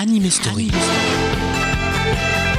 Anime Story. Des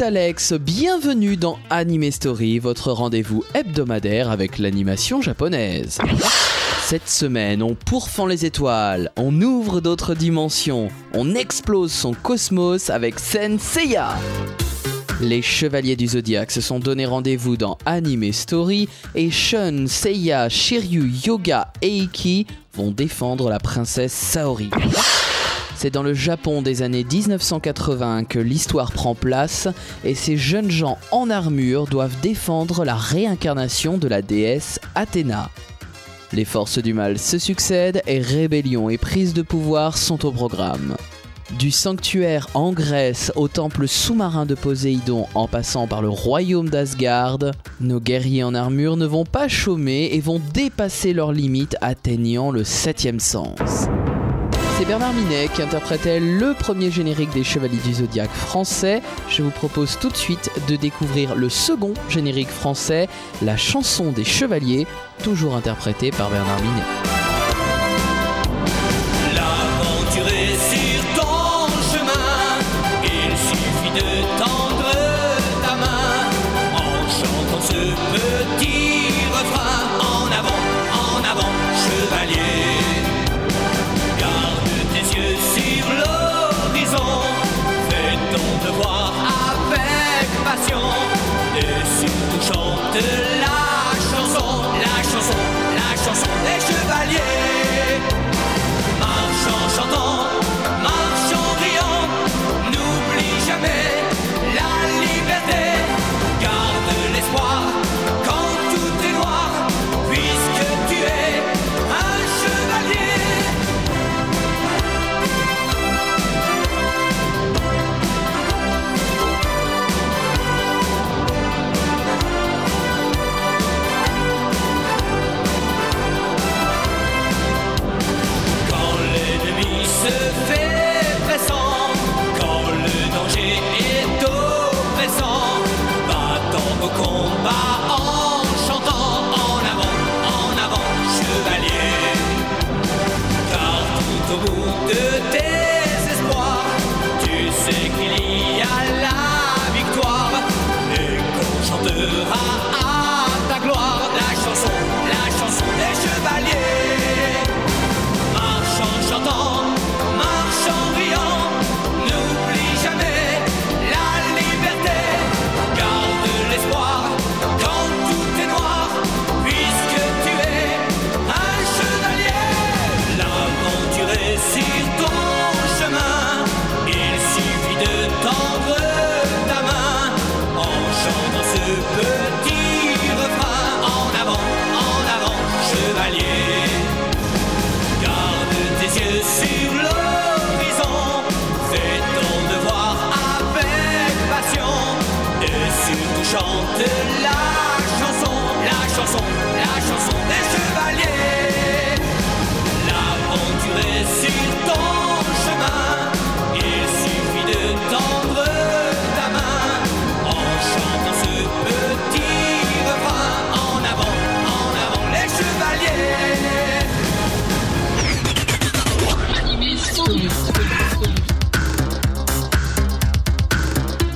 Alex. Bienvenue dans Anime Story, votre rendez-vous hebdomadaire avec l'animation japonaise. Cette semaine, on pourfend les étoiles, on ouvre d'autres dimensions, on explose son cosmos avec Senseiya. Les chevaliers du zodiaque se sont donné rendez-vous dans Anime Story et Shun, Seiya, Shiryu, Yoga et Iki vont défendre la princesse Saori. C'est dans le Japon des années 1980 que l'histoire prend place et ces jeunes gens en armure doivent défendre la réincarnation de la déesse Athéna. Les forces du mal se succèdent et rébellion et prise de pouvoir sont au programme. Du sanctuaire en Grèce au temple sous-marin de Poséidon en passant par le royaume d'Asgard, nos guerriers en armure ne vont pas chômer et vont dépasser leurs limites atteignant le septième sens. C'est Bernard Minet qui interprétait le premier générique des Chevaliers du Zodiaque français. Je vous propose tout de suite de découvrir le second générique français, la chanson des Chevaliers, toujours interprétée par Bernard Minet.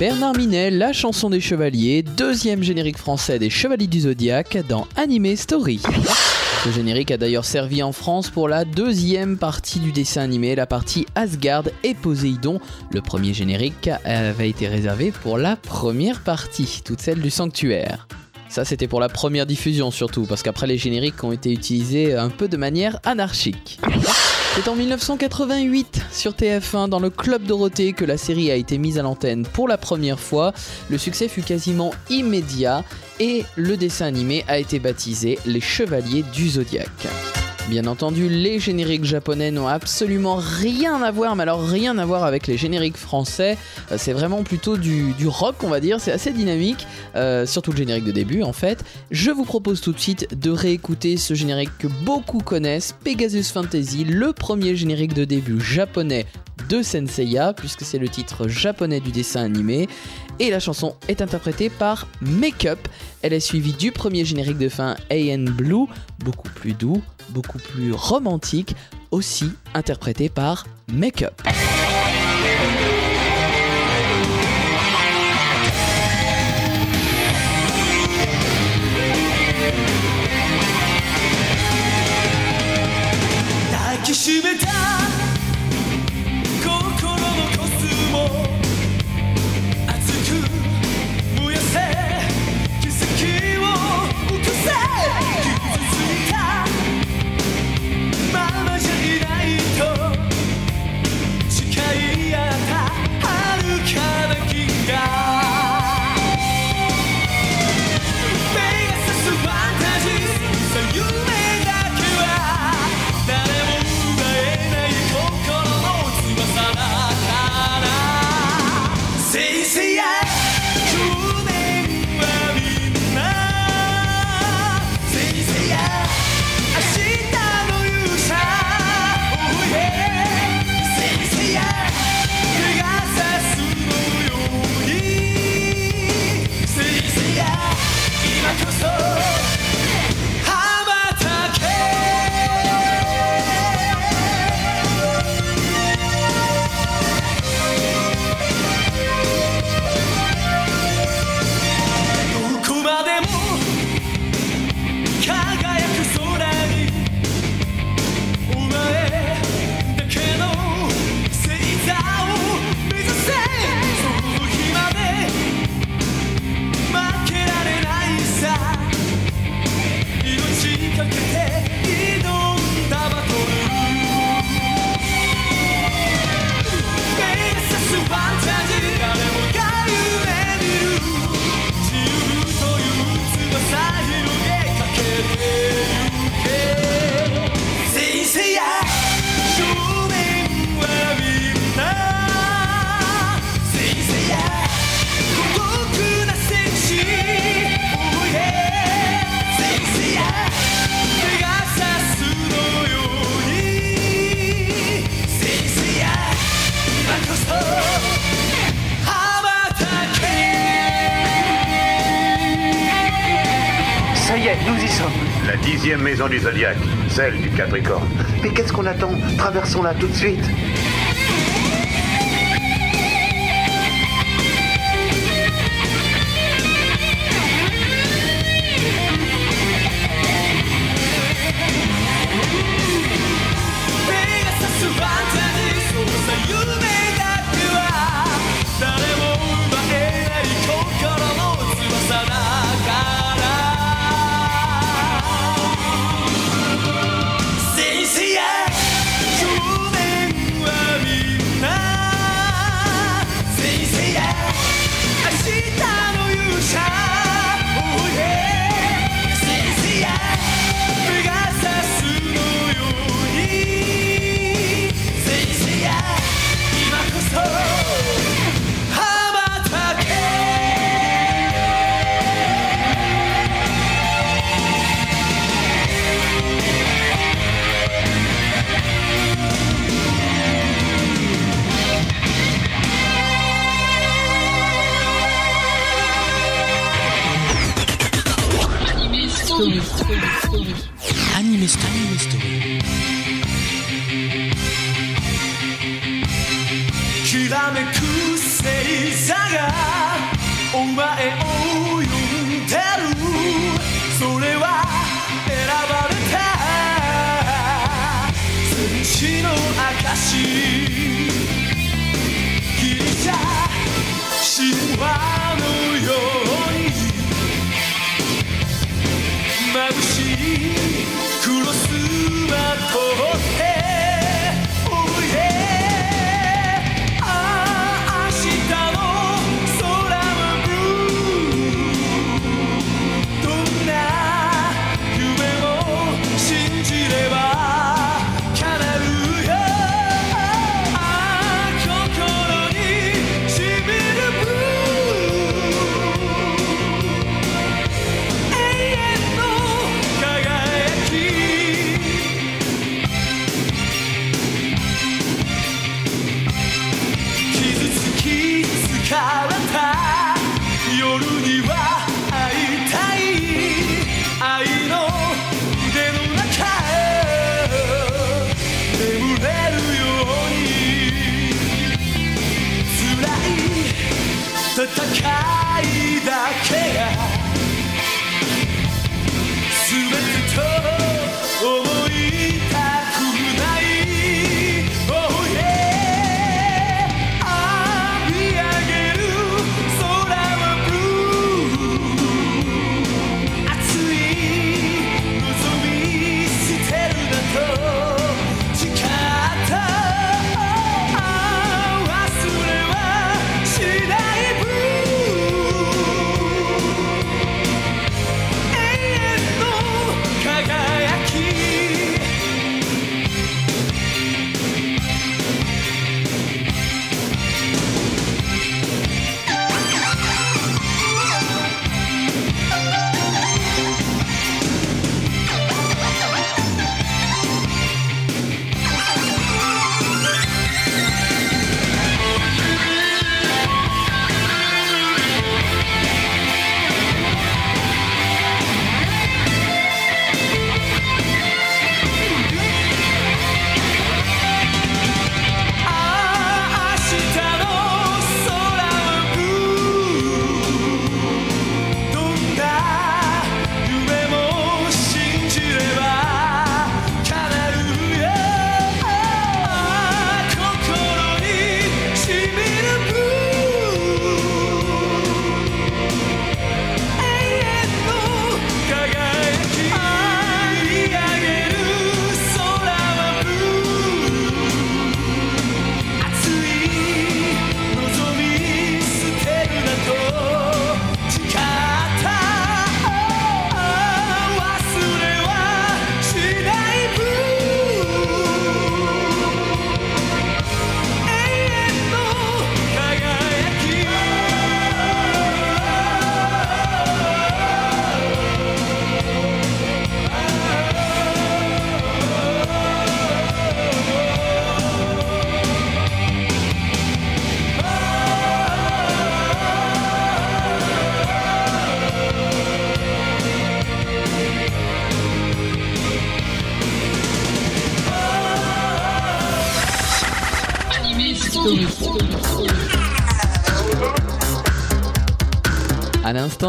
Bernard Minet, la chanson des chevaliers, deuxième générique français des Chevaliers du Zodiaque dans Anime Story. Ce générique a d'ailleurs servi en France pour la deuxième partie du dessin animé, la partie Asgard et Poséidon. Le premier générique avait été réservé pour la première partie, toute celle du sanctuaire. Ça, c'était pour la première diffusion surtout, parce qu'après les génériques ont été utilisés un peu de manière anarchique. C'est en 1988 sur TF1 dans le Club Dorothée que la série a été mise à l'antenne pour la première fois. Le succès fut quasiment immédiat et le dessin animé a été baptisé Les Chevaliers du Zodiaque. Bien entendu, les génériques japonais n'ont absolument rien à voir, mais alors rien à voir avec les génériques français. Euh, C'est vraiment plutôt du, rock, on va dire. C'est assez dynamique, euh, surtout le générique de début en fait. Je vous propose tout de suite de réécouter ce générique que beaucoup connaissent, Pegasus Fantasy, le premier générique de début japonais de Senseiya, puisque c'est le titre japonais du dessin animé. Et la chanson est interprétée par Make Up. Elle est suivie du premier générique de fin AN Blue, beaucoup plus doux, beaucoup plus romantique, aussi interprété par Make Up. La dixième maison du zodiaque, celle du Capricorne. Mais qu'est-ce qu'on attend Traversons-la tout de suite.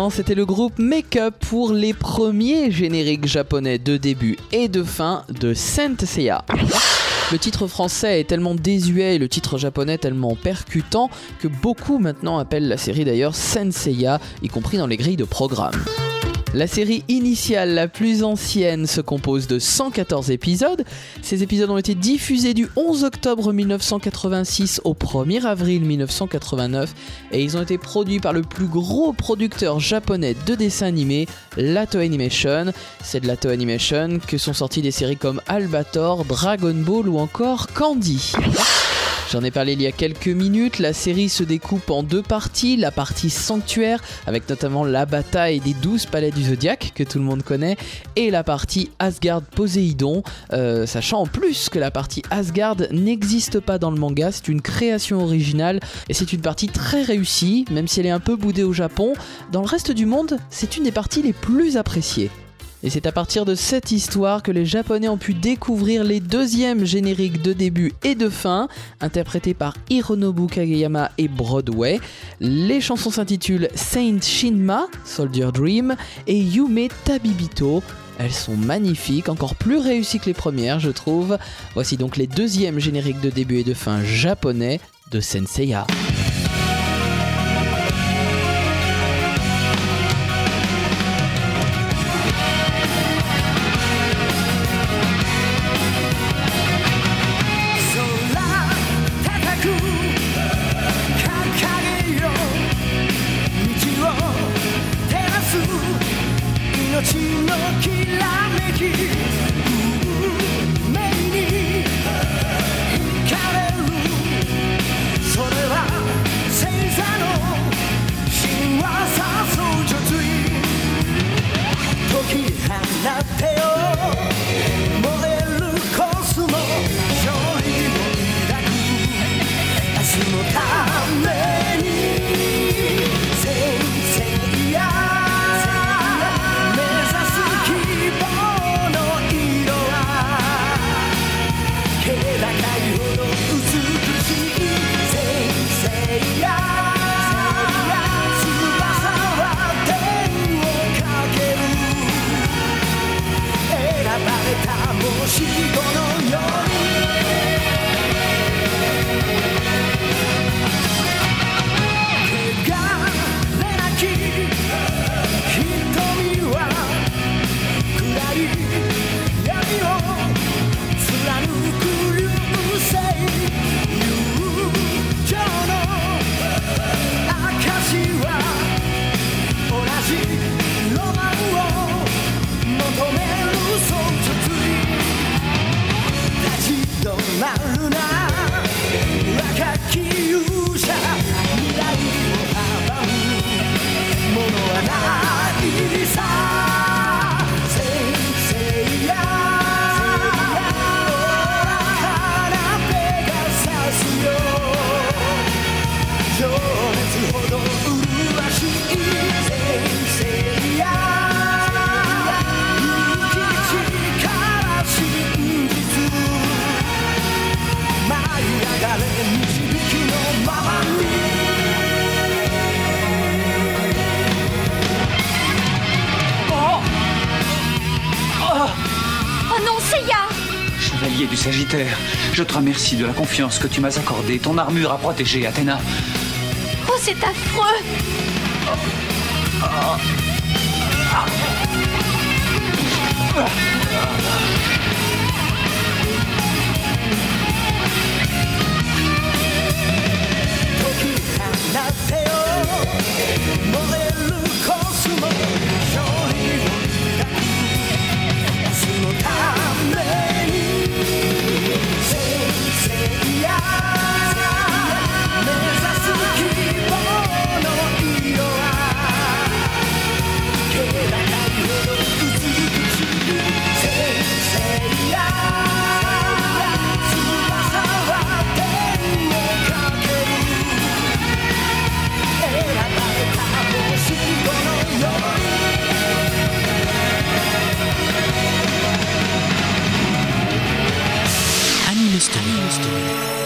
L'instant, c'était le groupe Make Up pour les premiers génériques japonais de début et de fin de Saint Seiya. Le titre français est tellement désuet et le titre japonais tellement percutant que beaucoup maintenant appellent la série d'ailleurs Senseiya, y compris dans les grilles de programme. La série initiale, la plus ancienne, se compose de 114 épisodes. Ces épisodes ont été diffusés du 11 octobre 1986 au 1er avril 1989 et ils ont été produits par le plus gros producteur japonais de dessins animés, Lato Animation. C'est de Lato Animation que sont sorties des séries comme Albator, Dragon Ball ou encore Candy. J'en ai parlé il y a quelques minutes, la série se découpe en deux parties, la partie sanctuaire avec notamment la bataille des 12 palais du zodiaque que tout le monde connaît et la partie Asgard Poséidon, euh, sachant en plus que la partie Asgard n'existe pas dans le manga, c'est une création originale et c'est une partie très réussie, même si elle est un peu boudée au Japon, dans le reste du monde c'est une des parties les plus appréciées. Et c'est à partir de cette histoire que les Japonais ont pu découvrir les deuxièmes génériques de début et de fin, interprétés par Hironobu Kageyama et Broadway. Les chansons s'intitulent Saint Shinma, Soldier Dream, et Yume Tabibito, elles sont magnifiques, encore plus réussies que les premières, je trouve. Voici donc les deuxièmes génériques de début et de fin japonais de Senseiya. Je te remercie de la confiance que tu m'as accordée, ton armure à protéger, Athéna. Oh, c'est affreux destiny.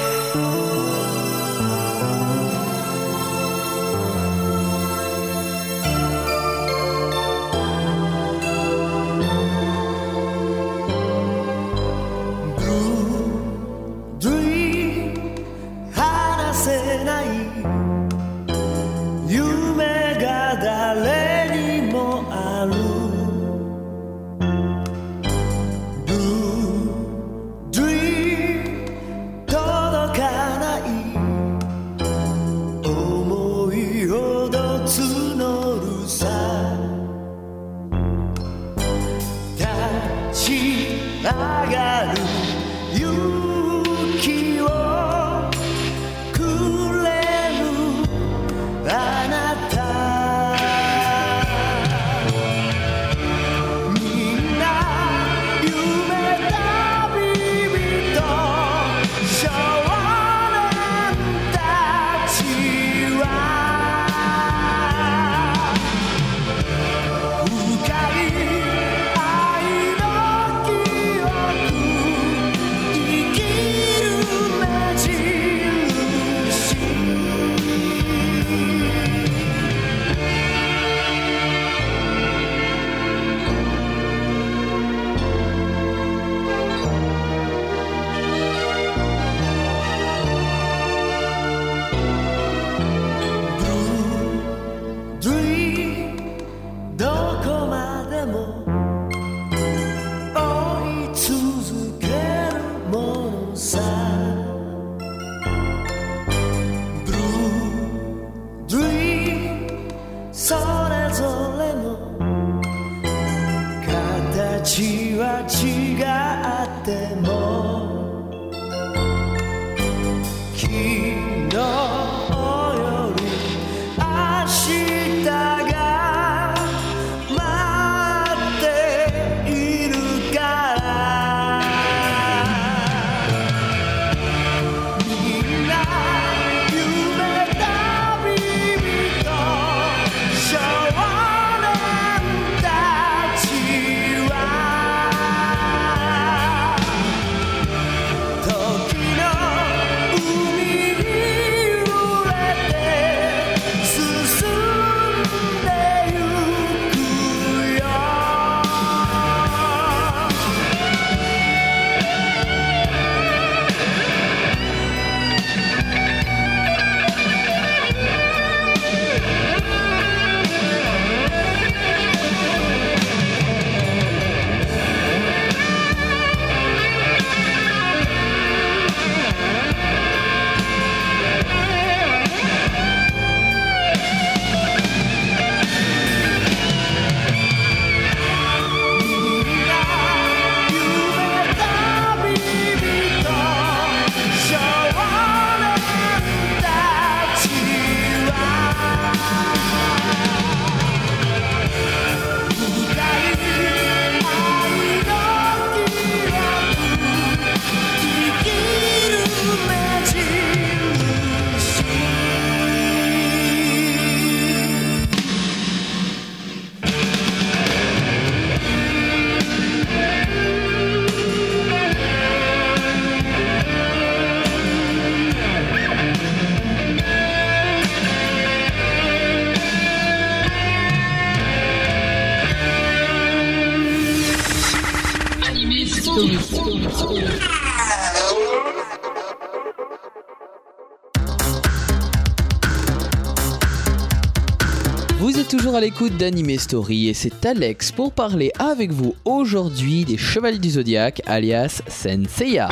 d'Anime Story et c'est Alex pour parler avec vous aujourd'hui des Chevaliers du Zodiaque alias Senseiya.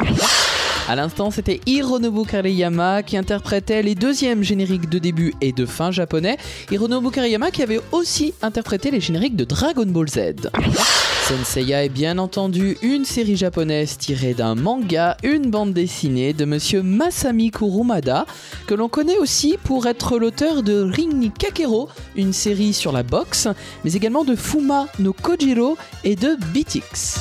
À l'instant, c'était Hironobu Kariyama qui interprétait les deuxièmes génériques de début et de fin japonais. Hironobu Kariyama qui avait aussi interprété les génériques de Dragon Ball Z. Senseiya est bien entendu une série japonaise tirée d'un manga, une bande dessinée de monsieur Masami Kurumada, que l'on connaît aussi pour être l'auteur de Ring Kakero, une série sur la boxe, mais également de Fuma no Kojiro et de Beatix.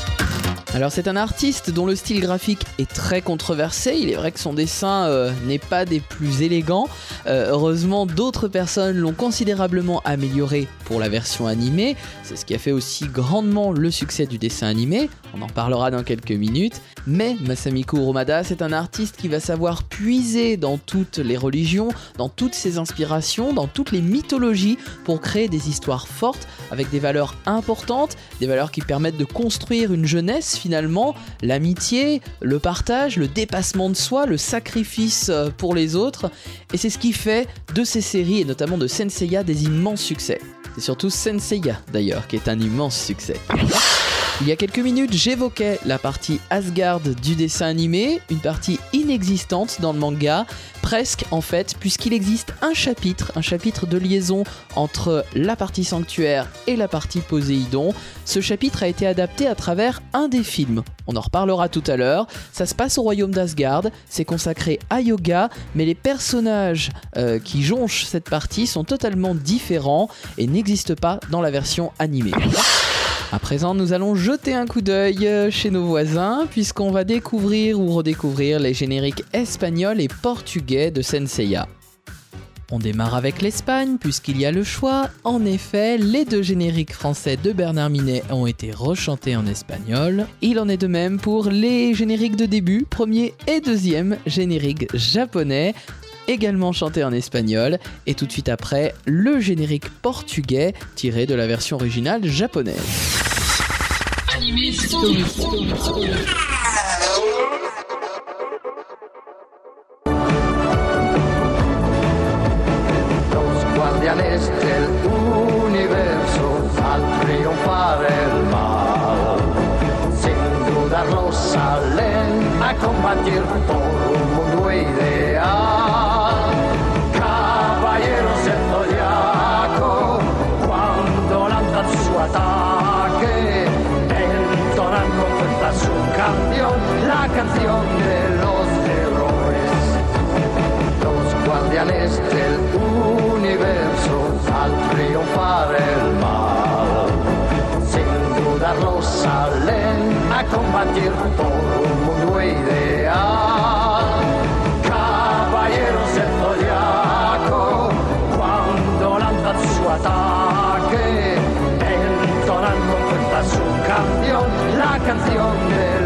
Alors c'est un artiste dont le style graphique est très controversé, il est vrai que son dessin euh, n'est pas des plus élégants, Euh, heureusement d'autres personnes l'ont considérablement amélioré pour la version animée, c'est ce qui a fait aussi grandement le succès du dessin animé, on en parlera dans quelques minutes, mais Masamiku Urumada c'est un artiste qui va savoir puiser dans toutes les religions, dans toutes ses inspirations, dans toutes les mythologies pour créer des histoires fortes avec des valeurs importantes, des valeurs qui permettent de construire une jeunesse finalement, l'amitié, le partage, le dépassement de soi, le sacrifice euh, pour les autres. Et c'est ce qui fait de ces séries, et notamment de Senseiya, des immenses succès. C'est surtout Senseiya d'ailleurs qui est un immense succès. Il y a quelques minutes, j'évoquais la partie Asgard du dessin animé, une partie inexistante dans le manga, presque en fait, puisqu'il existe un chapitre, un chapitre de liaison entre la partie sanctuaire et la partie Poséidon. Ce chapitre a été adapté à travers un des films. On en reparlera tout à l'heure. Ça se passe au royaume d'Asgard, c'est consacré à yoga, mais les personnages euh, qui jonchent cette partie sont totalement différents et n'existent pas dans la version animée. À présent, nous allons jeter un coup d'œil euh, chez nos voisins, puisqu'on va découvrir ou redécouvrir les génériques espagnols et portugais de Senseiya. On démarre avec l'Espagne, puisqu'il y a le choix. En effet, les deux génériques français de Bernard Minet ont été rechantés en espagnol. Il en est de même pour les génériques de début, premier et deuxième générique japonais également chanté en espagnol, et tout de suite après, le générique portugais tiré de la version originale japonaise. Los guardianes del universo al triunfar el mal, sin dudarlo salen a combatir por un mundo ideal. guardianes del universo al triunfar el mal. Sin dudarlo salen a combatir por un mundo ideal. Caballeros del zodiaco, cuando lanzan su ataque, entonan con fuerza su canción, la canción del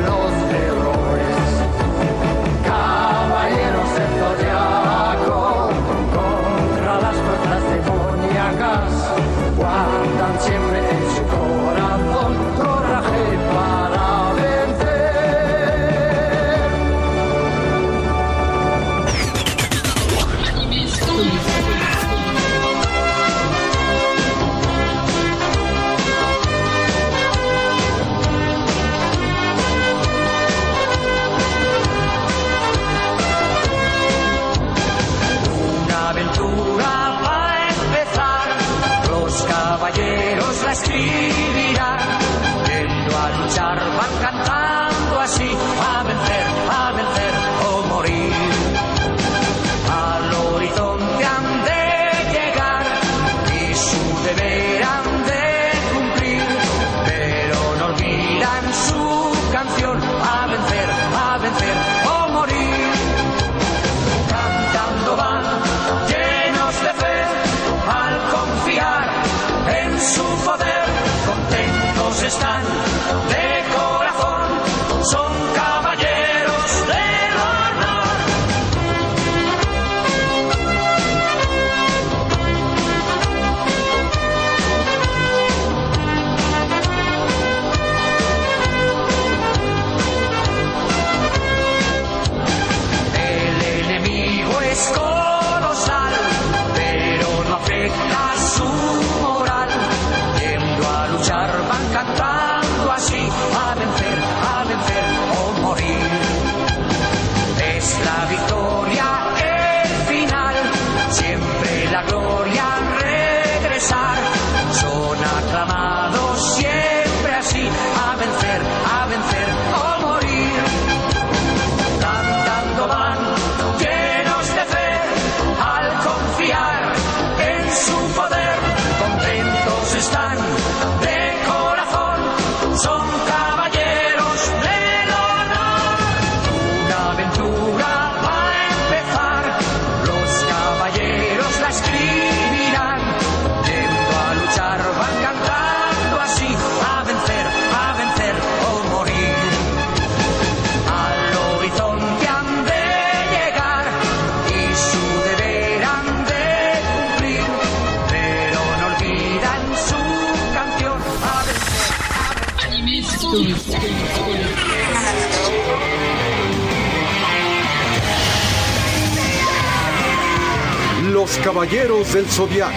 Caballeros del Zodiaco.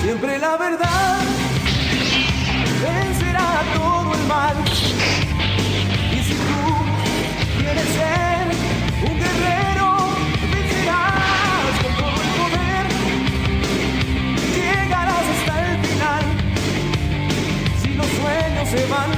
Siempre la verdad vencerá todo el mal. Y si tú quieres ser un guerrero, vencerás con todo el poder. Llegarás hasta el final. Si los sueños se van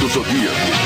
do Zodíaco.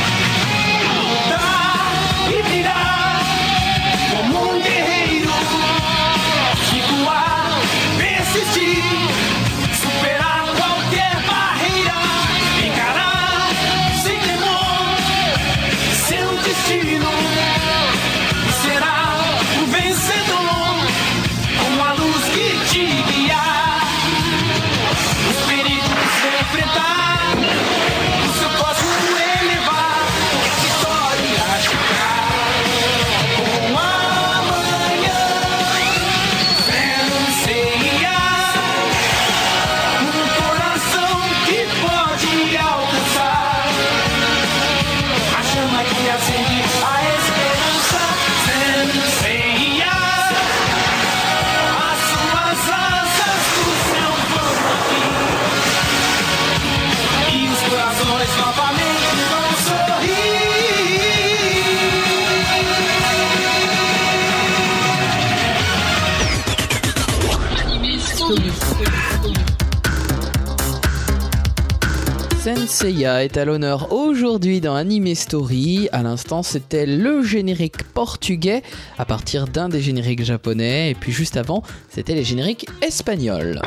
Senseiya est à l'honneur aujourd'hui dans Anime Story. À l'instant, c'était le générique portugais à partir d'un des génériques japonais. Et puis juste avant, c'était les génériques espagnols.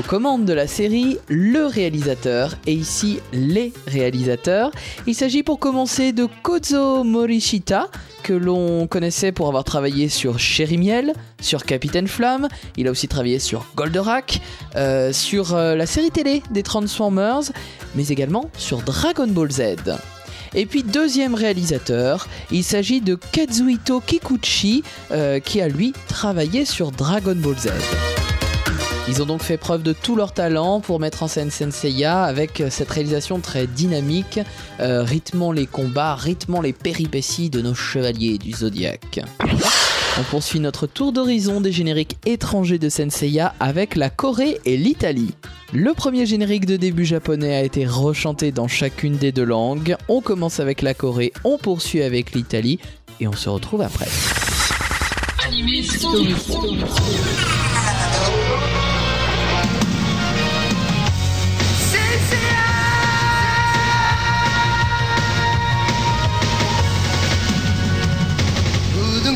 Aux commandes de la série, le réalisateur et ici les réalisateurs. Il s'agit pour commencer de Kozo Morishita, que l'on connaissait pour avoir travaillé sur Cherry Miel, sur Capitaine Flamme. Il a aussi travaillé sur Goldorak, euh, sur euh, la série télé des Transformers, mais également sur Dragon Ball Z. Et puis deuxième réalisateur, il s'agit de Kazuhito Kikuchi, euh, qui a lui travaillé sur Dragon Ball Z. Ils ont donc fait preuve de tout leur talent pour mettre en scène Senseiya avec cette réalisation très dynamique, euh, rythmant les combats, rythmant les péripéties de nos chevaliers du zodiaque. On poursuit notre tour d'horizon des génériques étrangers de Senseiya avec la Corée et l'Italie. Le premier générique de début japonais a été rechanté dans chacune des deux langues. On commence avec la Corée, on poursuit avec l'Italie et on se retrouve après.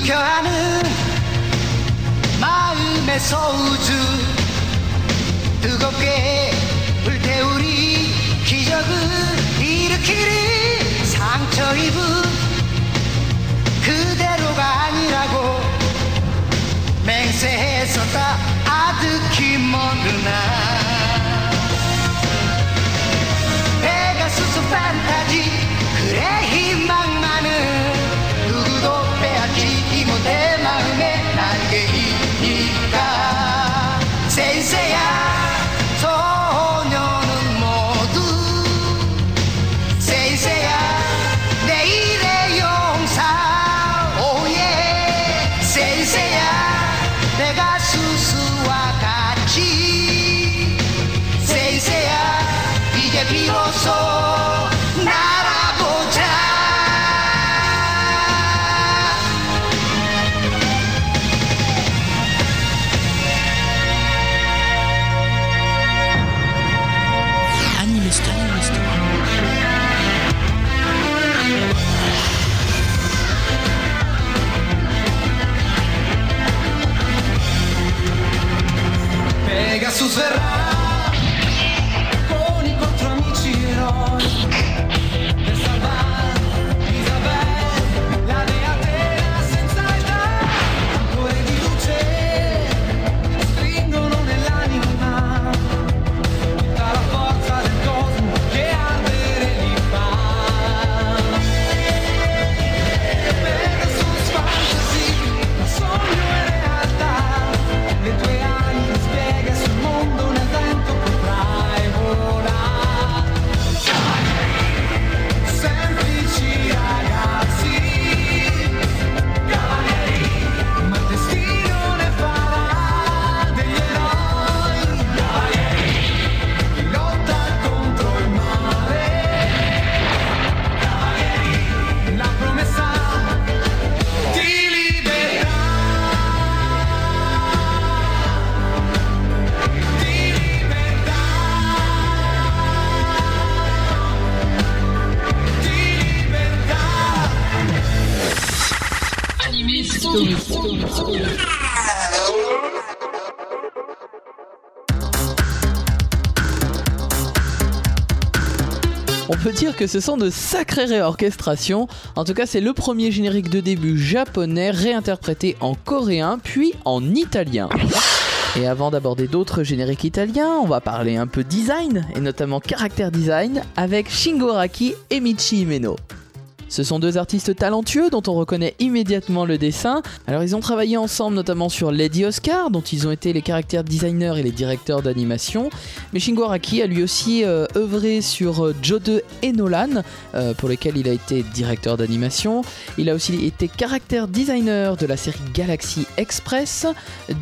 켜하는 마음의 소우주. 뜨겁게 불태우리 기적을 일으키리. 상처 입은 그대로가 아니라고 맹세했었다. 아득히 모르나 페가수스 판타지 que ce sont de sacrées réorchestrations. En tout cas, c'est le premier générique de début japonais réinterprété en coréen puis en italien. Et avant d'aborder d'autres génériques italiens, on va parler un peu design et notamment caractère design avec Shingo Araki et Michi Himeno. Ce sont deux artistes talentueux dont on reconnaît immédiatement le dessin. Alors ils ont travaillé ensemble notamment sur Lady Oscar, dont ils ont été les caractères designers et les directeurs d'animation. Mais Shingo Araki a lui aussi euh, œuvré sur euh, Joe et Nolan, euh, pour lesquels il a été directeur d'animation. Il a aussi été caractère designer de la série Galaxy Express,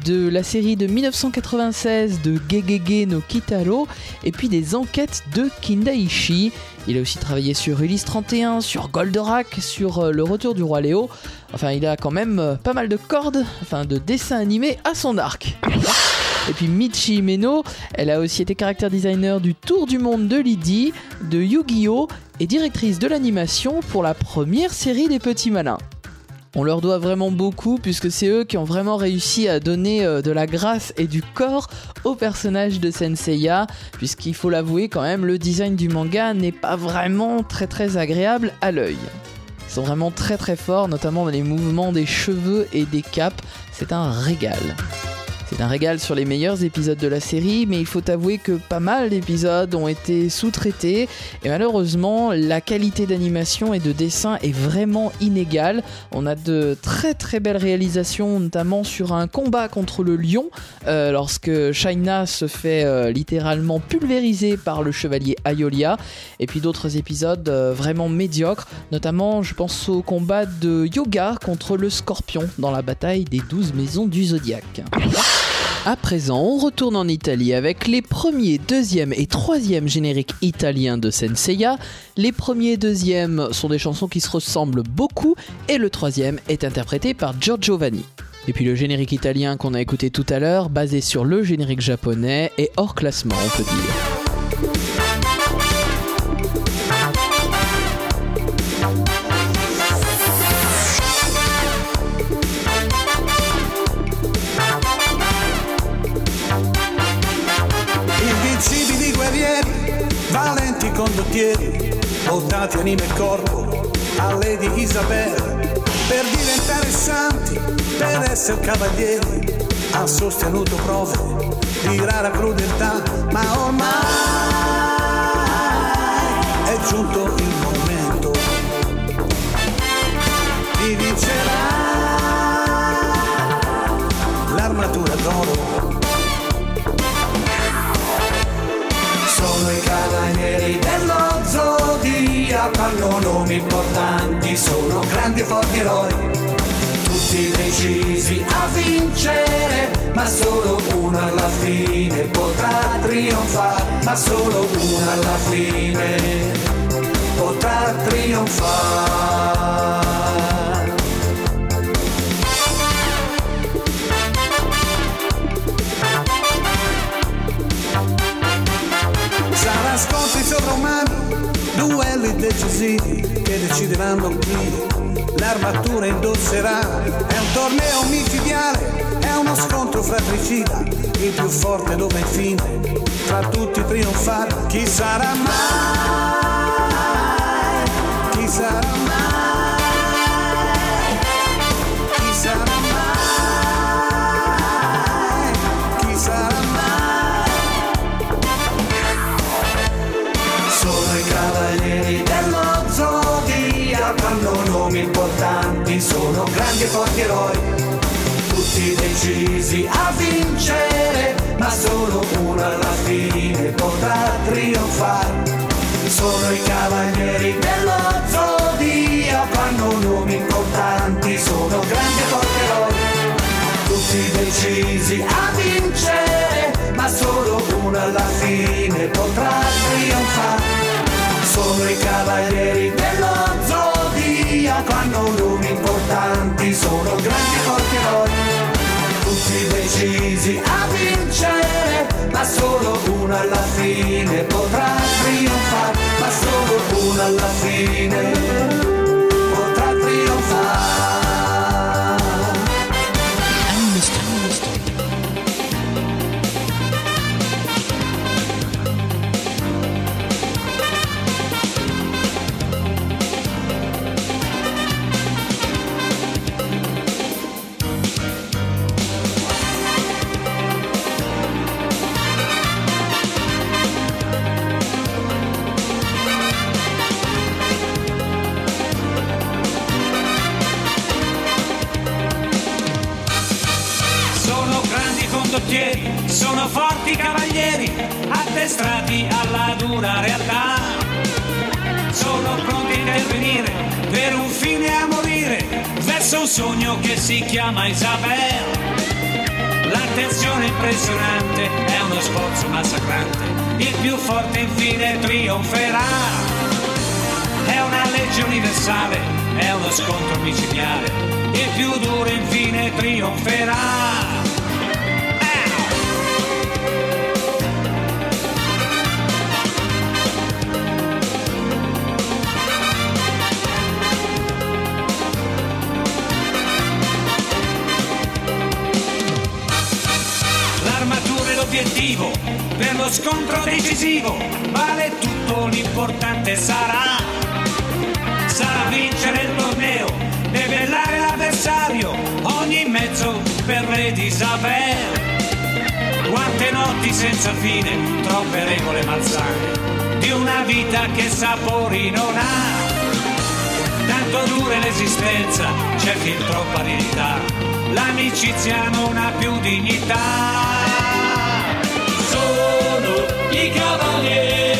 de la série de 1996 de Gegege no Kitaro, et puis des enquêtes de Kindaishi. Il a aussi travaillé sur Ulysse 31, sur Goldorak, sur euh, Le Retour du Roi Léo. Enfin, il a quand même euh, pas mal de cordes, enfin de dessins animés à son arc. Et puis Michi Himeno, elle a aussi été caractère designer du Tour du Monde de Lydie, de Yu-Gi-Oh! et directrice de l'animation pour la première série des Petits Malins. On leur doit vraiment beaucoup puisque c'est eux qui ont vraiment réussi à donner euh, de la grâce et du corps au personnage de Senseiya, puisqu'il faut l'avouer quand même, le design du manga n'est pas vraiment très très agréable à l'œil. Ils sont vraiment très très forts, notamment dans les mouvements des cheveux et des capes, c'est un régal. C'est un régal sur les meilleurs épisodes de la série, mais il faut avouer que pas mal d'épisodes ont été sous-traités et malheureusement la qualité d'animation et de dessin est vraiment inégale. On a de très très belles réalisations, notamment sur un combat contre le lion, euh, lorsque Shaina se fait euh, littéralement pulvériser par le chevalier Ayolia, et puis d'autres épisodes euh, vraiment médiocres, notamment je pense au combat de Yoga contre le scorpion dans la bataille des 12 maisons du zodiaque. À présent, on retourne en Italie avec les premiers, deuxième et troisième génériques italiens de Senseiya. Les premiers et deuxièmes sont des chansons qui se ressemblent beaucoup et le troisième est interprété par Giorgio Vanni. Et puis le générique italien qu'on a écouté tout à l'heure, basé sur le générique japonais, est hors classement, on peut dire. Condottieri, voltati anima e corpo a Lady Isabella, per diventare santi, per essere cavalieri, ha sostenuto prove di rara crudeltà, ma ormai è giunto il momento di vincerà hanno nomi importanti, sono grandi e forti eroi, tutti decisi a vincere, ma solo uno alla fine potrà trionfare, ma solo uno alla fine potrà trionfare. Duelli decisivi che decideranno chi l'armatura indosserà. È un torneo micidiale, è uno scontro fratricida, il più forte dove infine tra tutti trionfare. Chi sarà mai? Chi sarà mai? Forti eroi, tutti decisi a vincere, ma solo uno alla fine potrà trionfare. Sono i cavalieri dello zodiaco, hanno nomi importanti, sono grandi e forti eroi, tutti decisi a vincere, ma solo uno alla fine potrà trionfare. Sono i cavalieri dello zodiaco, hanno nomi importanti, sono grandi e forti eroi, tutti decisi a vincere, ma solo uno alla fine potrà trionfare, ma solo uno alla fine sogno che si chiama Isabel. L'attenzione impressionante è uno sforzo massacrante, il più forte infine trionferà. È una legge universale, è uno scontro micidiale, il più duro infine trionferà. scontro decisivo, vale tutto l'importante sarà. Sarà vincere il torneo, debellare l'avversario, ogni mezzo per re di saper. Quante notti senza fine, troppe regole malsane, di una vita che sapori non ha. Tanto dura l'esistenza, c'è fin troppa aridità, l'amicizia non ha più dignità. So i cavalieri.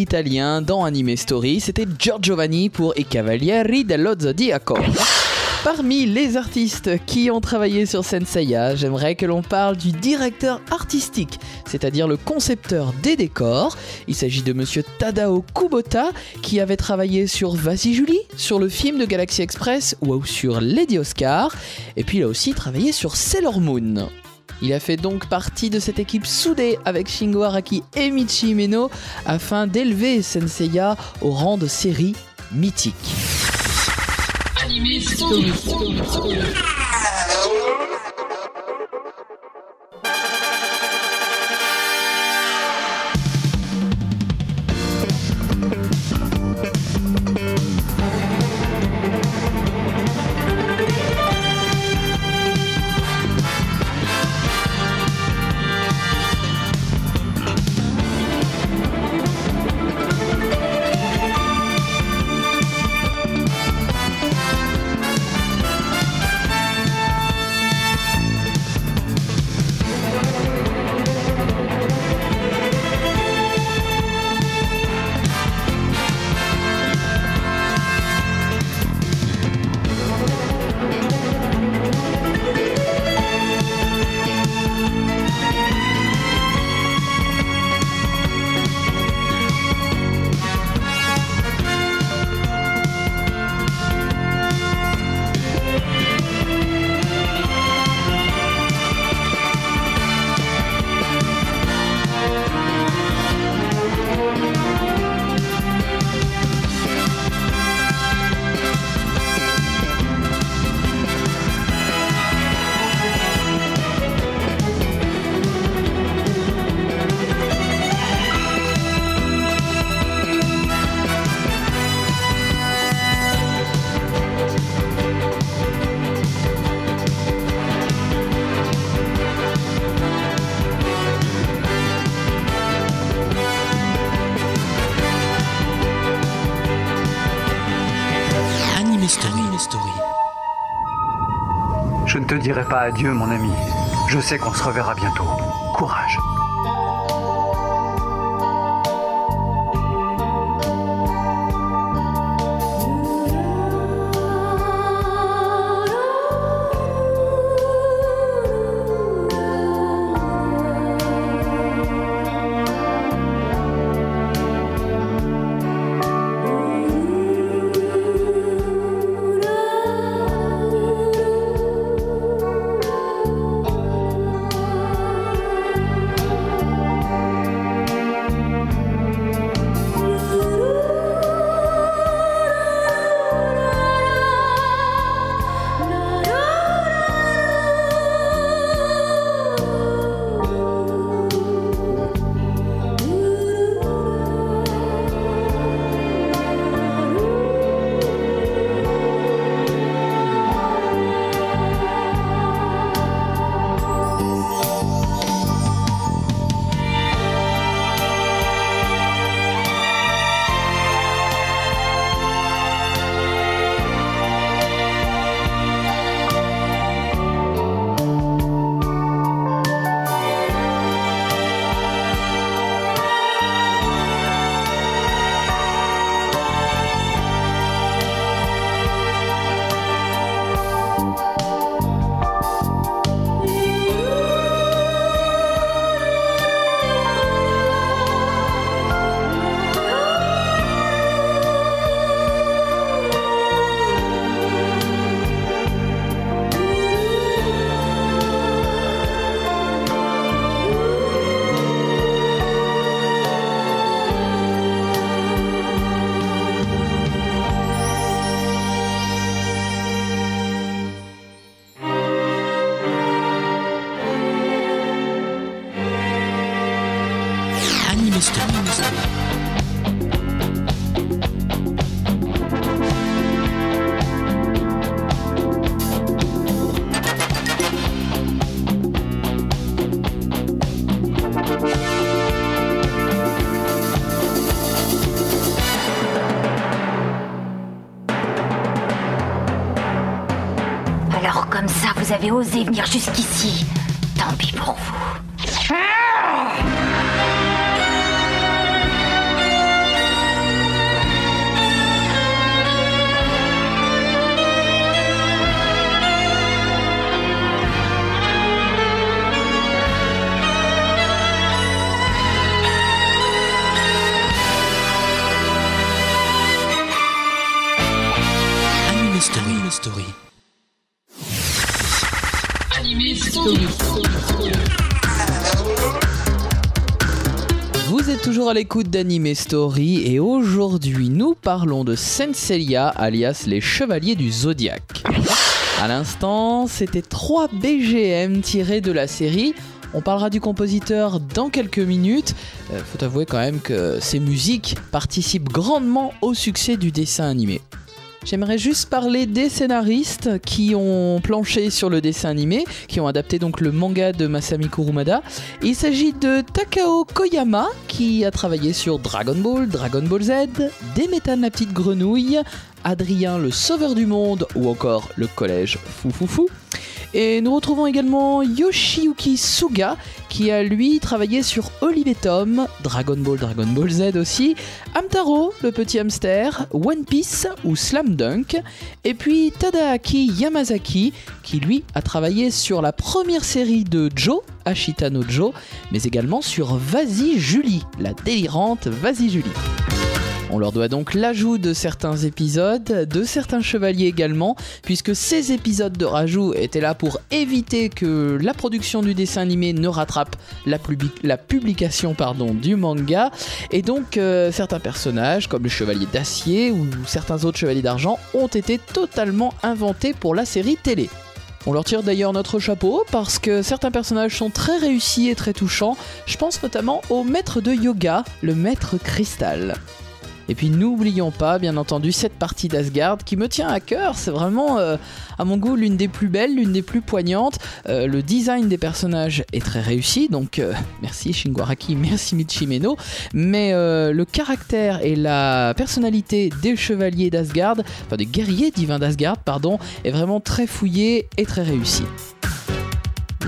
Italien dans Anime Story. C'était Giorgio Vanni pour I Cavalieri dello Zodiaco. Parmi les artistes qui ont travaillé sur Senseiya, j'aimerais que l'on parle du directeur artistique, c'est-à-dire le concepteur des décors. Il s'agit de monsieur Tadao Kubota qui avait travaillé sur Vas-y Julie, sur le film de Galaxy Express ou sur Lady Oscar, et puis il a aussi travaillé sur Sailor Moon. Il a fait donc partie de cette équipe soudée avec Shingo Araki et Michi Himeno afin d'élever Senseiya au rang de série mythique. Dirai pas adieu, mon ami. Je sais qu'on se reverra bientôt. Courage. avez osé venir jusqu'ici, tant pis pour vous. Vous êtes toujours à l'écoute d'Anime Story et aujourd'hui nous parlons de Senseiya alias les Chevaliers du Zodiaque. À l'instant, c'était 3 BGM tirés de la série. On parlera du compositeur dans quelques minutes. Euh, faut avouer quand même que ces musiques participent grandement au succès du dessin animé. J'aimerais juste parler des scénaristes qui ont planché sur le dessin animé, qui ont adapté donc le manga de Masami Kurumada. Il s'agit de Takao Koyama qui a travaillé sur Dragon Ball, Dragon Ball Z, Demetan la petite grenouille, Adrien le sauveur du monde ou encore le collège Foufoufou. Et nous retrouvons également Yoshiyuki Suga qui a lui travaillé sur Olive et Tom, Dragon Ball, Dragon Ball Z aussi, Amtaro, le petit hamster, One Piece ou Slam Dunk, et puis Tadaaki Yamazaki qui lui a travaillé sur la première série de Joe, Ashita no Joe, mais également sur Vas-y Julie, la délirante Vas-y Julie. On leur doit donc l'ajout de certains épisodes, de certains chevaliers également, puisque ces épisodes de rajout étaient là pour éviter que la production du dessin animé ne rattrape la, publi- la publication du manga. Et donc euh, certains personnages, comme le chevalier d'acier ou certains autres chevaliers d'argent, ont été totalement inventés pour la série télé. On leur tire d'ailleurs notre chapeau parce que certains personnages sont très réussis et très touchants. Je pense notamment au maître de yoga, le maître cristal. Et puis n'oublions pas, bien entendu, cette partie d'Asgard qui me tient à cœur. C'est vraiment, euh, à mon goût, l'une des plus belles, l'une des plus poignantes. Euh, le design des personnages est très réussi, donc euh, merci Shingo Araki, merci Michimeno. Mais le caractère et la personnalité des chevaliers d'Asgard, enfin des guerriers divins d'Asgard, pardon, est vraiment très fouillé et très réussi.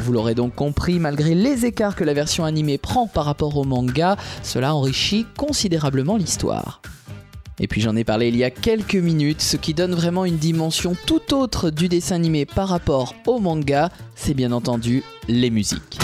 Vous l'aurez donc compris, malgré les écarts que la version animée prend par rapport au manga, cela enrichit considérablement l'histoire. Et puis j'en ai parlé il y a quelques minutes, ce qui donne vraiment une dimension tout autre du dessin animé par rapport au manga, c'est bien entendu les musiques.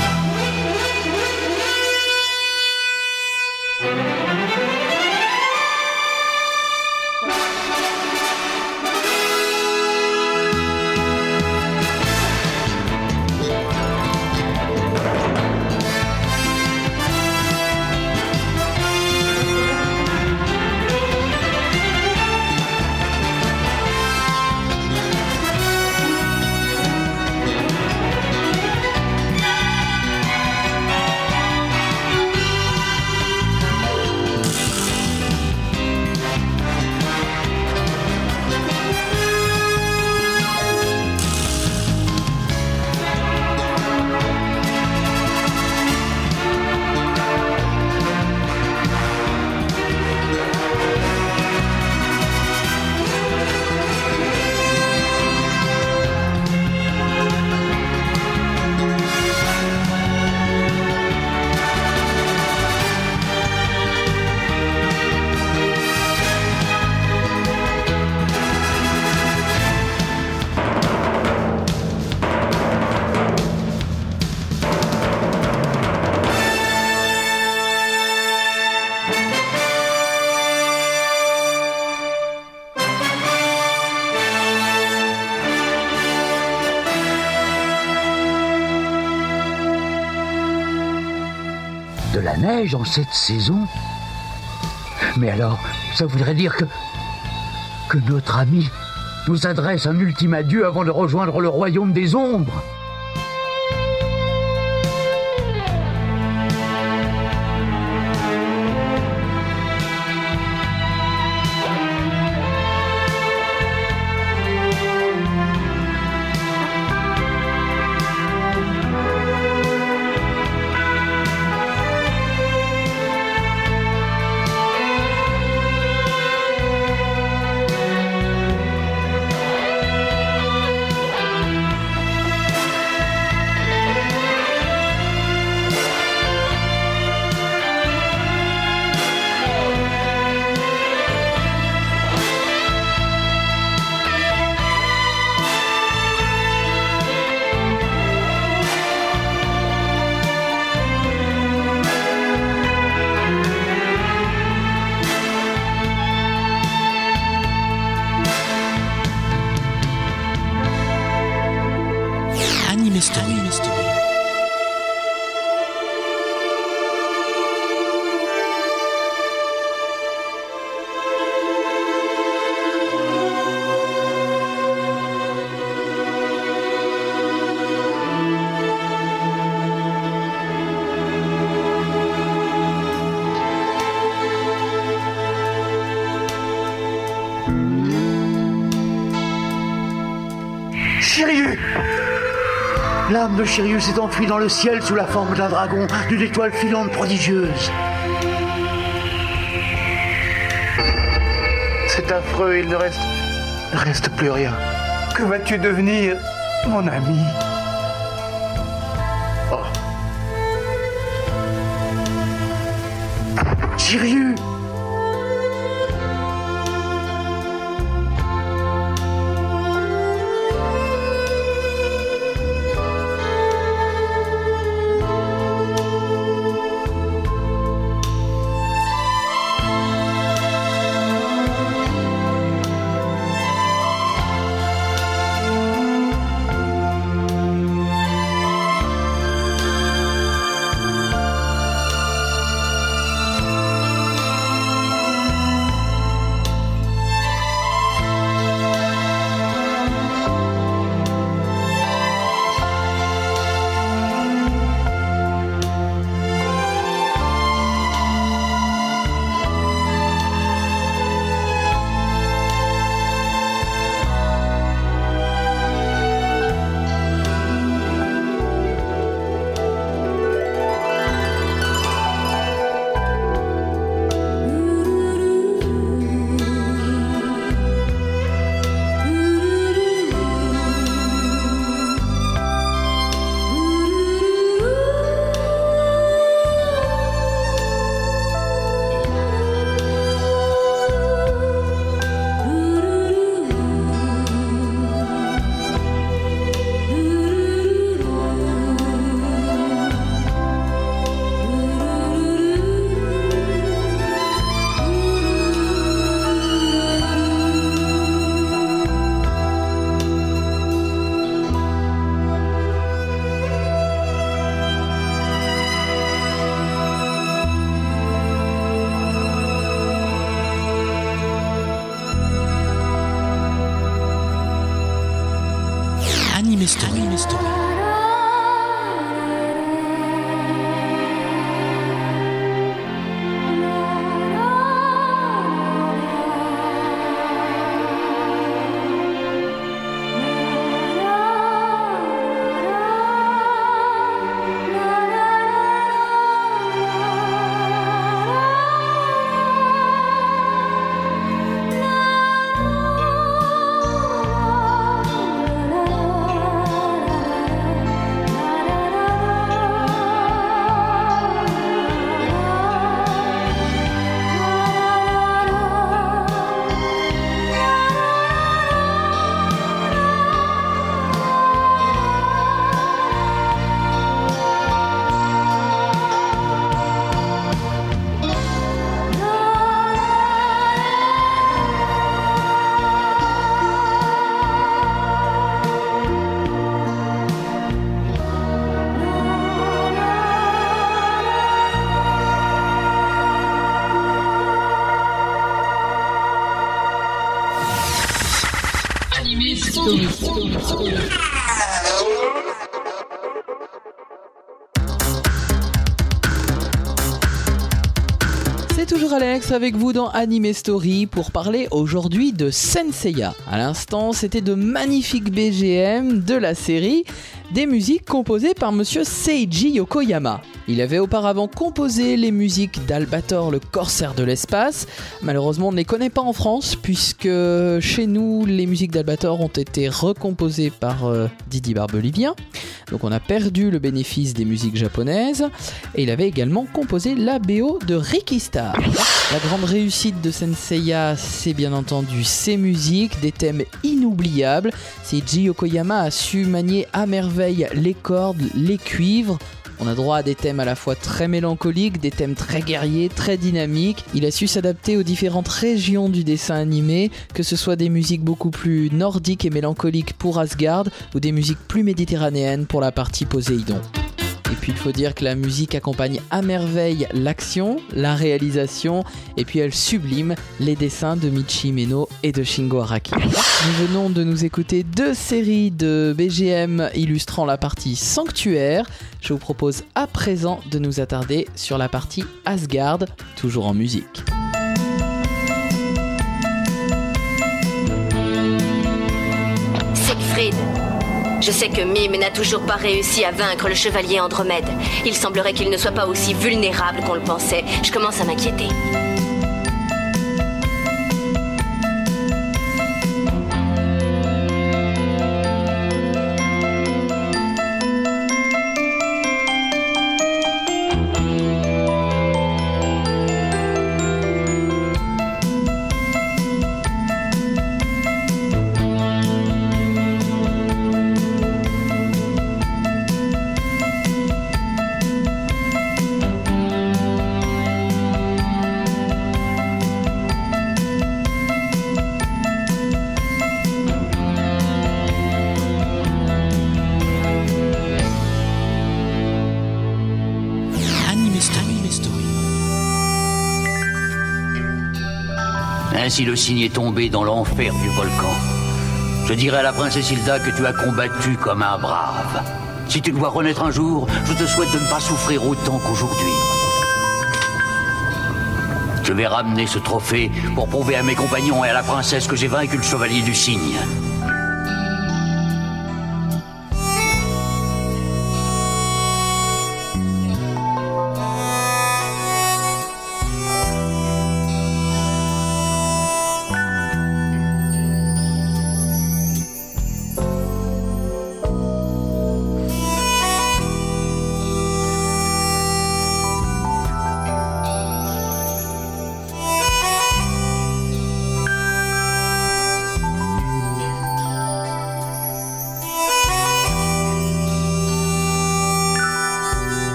La neige en cette saison Mais alors, ça voudrait dire que. que notre ami nous adresse un ultime adieu avant de rejoindre le royaume des ombres. Shiryu s'est enfuie dans le ciel sous la forme d'un dragon, d'une étoile filante prodigieuse. C'est affreux, il ne reste. ne reste plus rien. Que vas-tu devenir, mon ami? Avec vous dans Anime Story pour parler aujourd'hui de Senseiya. À l'instant, c'était de magnifiques BGM de la série, des musiques composées par monsieur Seiji Yokoyama. Il avait auparavant composé les musiques d'Albator, le corsaire de l'espace. Malheureusement, on ne les connaît pas en France puisque chez nous, les musiques d'Albator ont été recomposées par euh, Didi Barbelivien. Donc on a perdu le bénéfice des musiques japonaises. Et il avait également composé la BO de Ricky Star. La grande réussite de Senseiya, c'est bien entendu ses musiques, des thèmes inoubliables. Seiji Yokoyama a su manier à merveille les cordes, les cuivres. On a droit à des thèmes à la fois très mélancoliques, des thèmes très guerriers, très dynamiques. Il a su s'adapter aux différentes régions du dessin animé, que ce soit des musiques beaucoup plus nordiques et mélancoliques pour Asgard ou des musiques plus méditerranéennes pour la partie Poséidon. Et puis il faut dire que la musique accompagne à merveille l'action, la réalisation, et puis elle sublime les dessins de Michi Meno et de Shingo Araki. Nous venons de nous écouter deux séries de BGM illustrant la partie Sanctuaire. Je vous propose à présent de nous attarder sur la partie Asgard, toujours en musique. Je sais que Mime n'a toujours pas réussi à vaincre le chevalier Andromède. Il semblerait qu'il ne soit pas aussi vulnérable qu'on le pensait. Je commence à m'inquiéter. Ainsi le signe est tombé dans l'enfer du volcan. Je dirai à la princesse Hilda que tu as combattu comme un brave. Si tu dois renaître un jour, je te souhaite de ne pas souffrir autant qu'aujourd'hui. Je vais ramener ce trophée pour prouver à mes compagnons et à la princesse que j'ai vaincu le chevalier du cygne.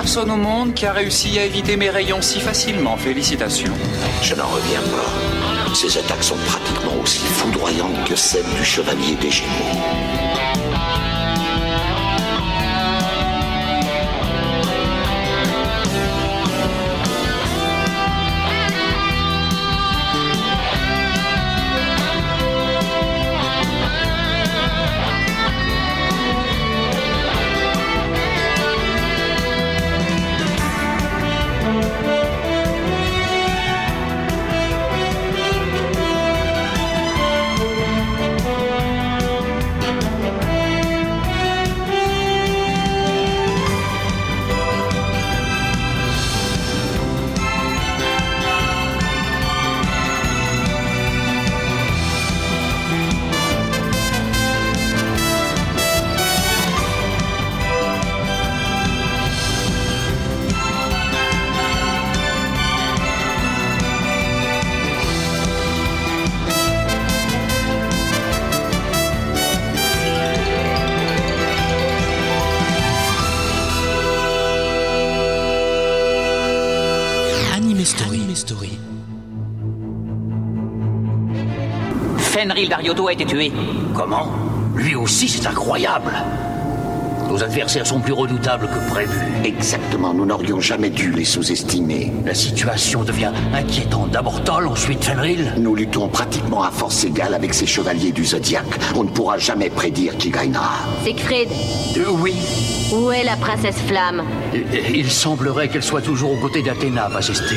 Personne au monde qui a réussi à éviter mes rayons si facilement. Félicitations. Je n'en reviens pas. Ces attaques sont pratiquement aussi foudroyantes que celles du chevalier des Gémeaux. A été tué. Comment Lui aussi, c'est incroyable. Nos adversaires sont plus redoutables que prévu. Exactement, nous n'aurions jamais dû les sous-estimer. La situation devient inquiétante. D'abord Toll, ensuite Fenrir. Nous luttons pratiquement à force égale avec ces chevaliers du Zodiaque. On ne pourra jamais prédire qui gagnera. Siegfried, Euh, oui, où est la princesse Flamme? Il, il semblerait qu'elle soit toujours aux côtés d'Athéna, Majesté.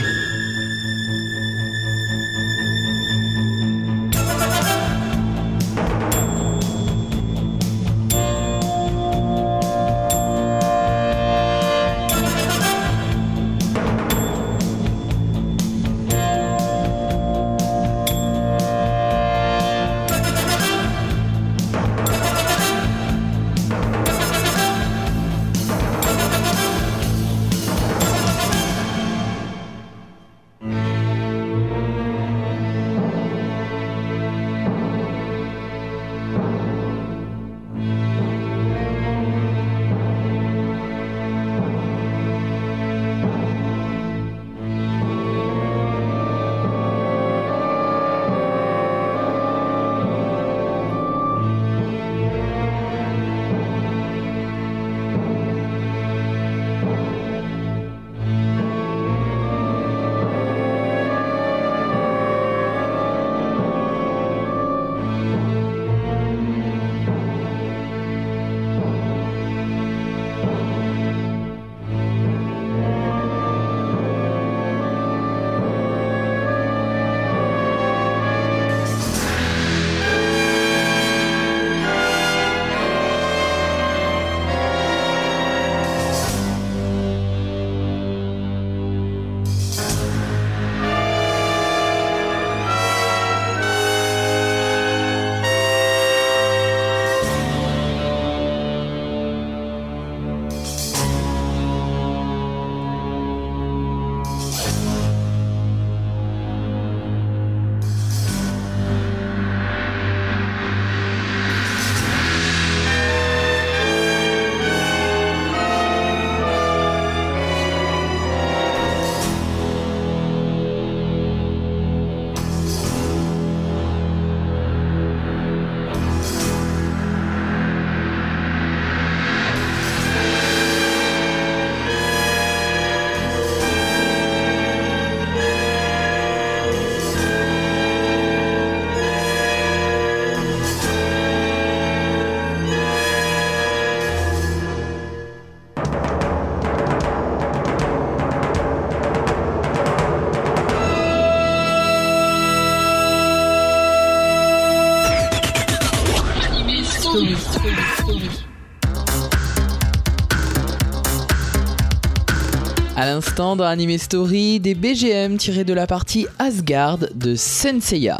À l'instant dans Anime Story, des BGM tirés de la partie Asgard de Senseiya.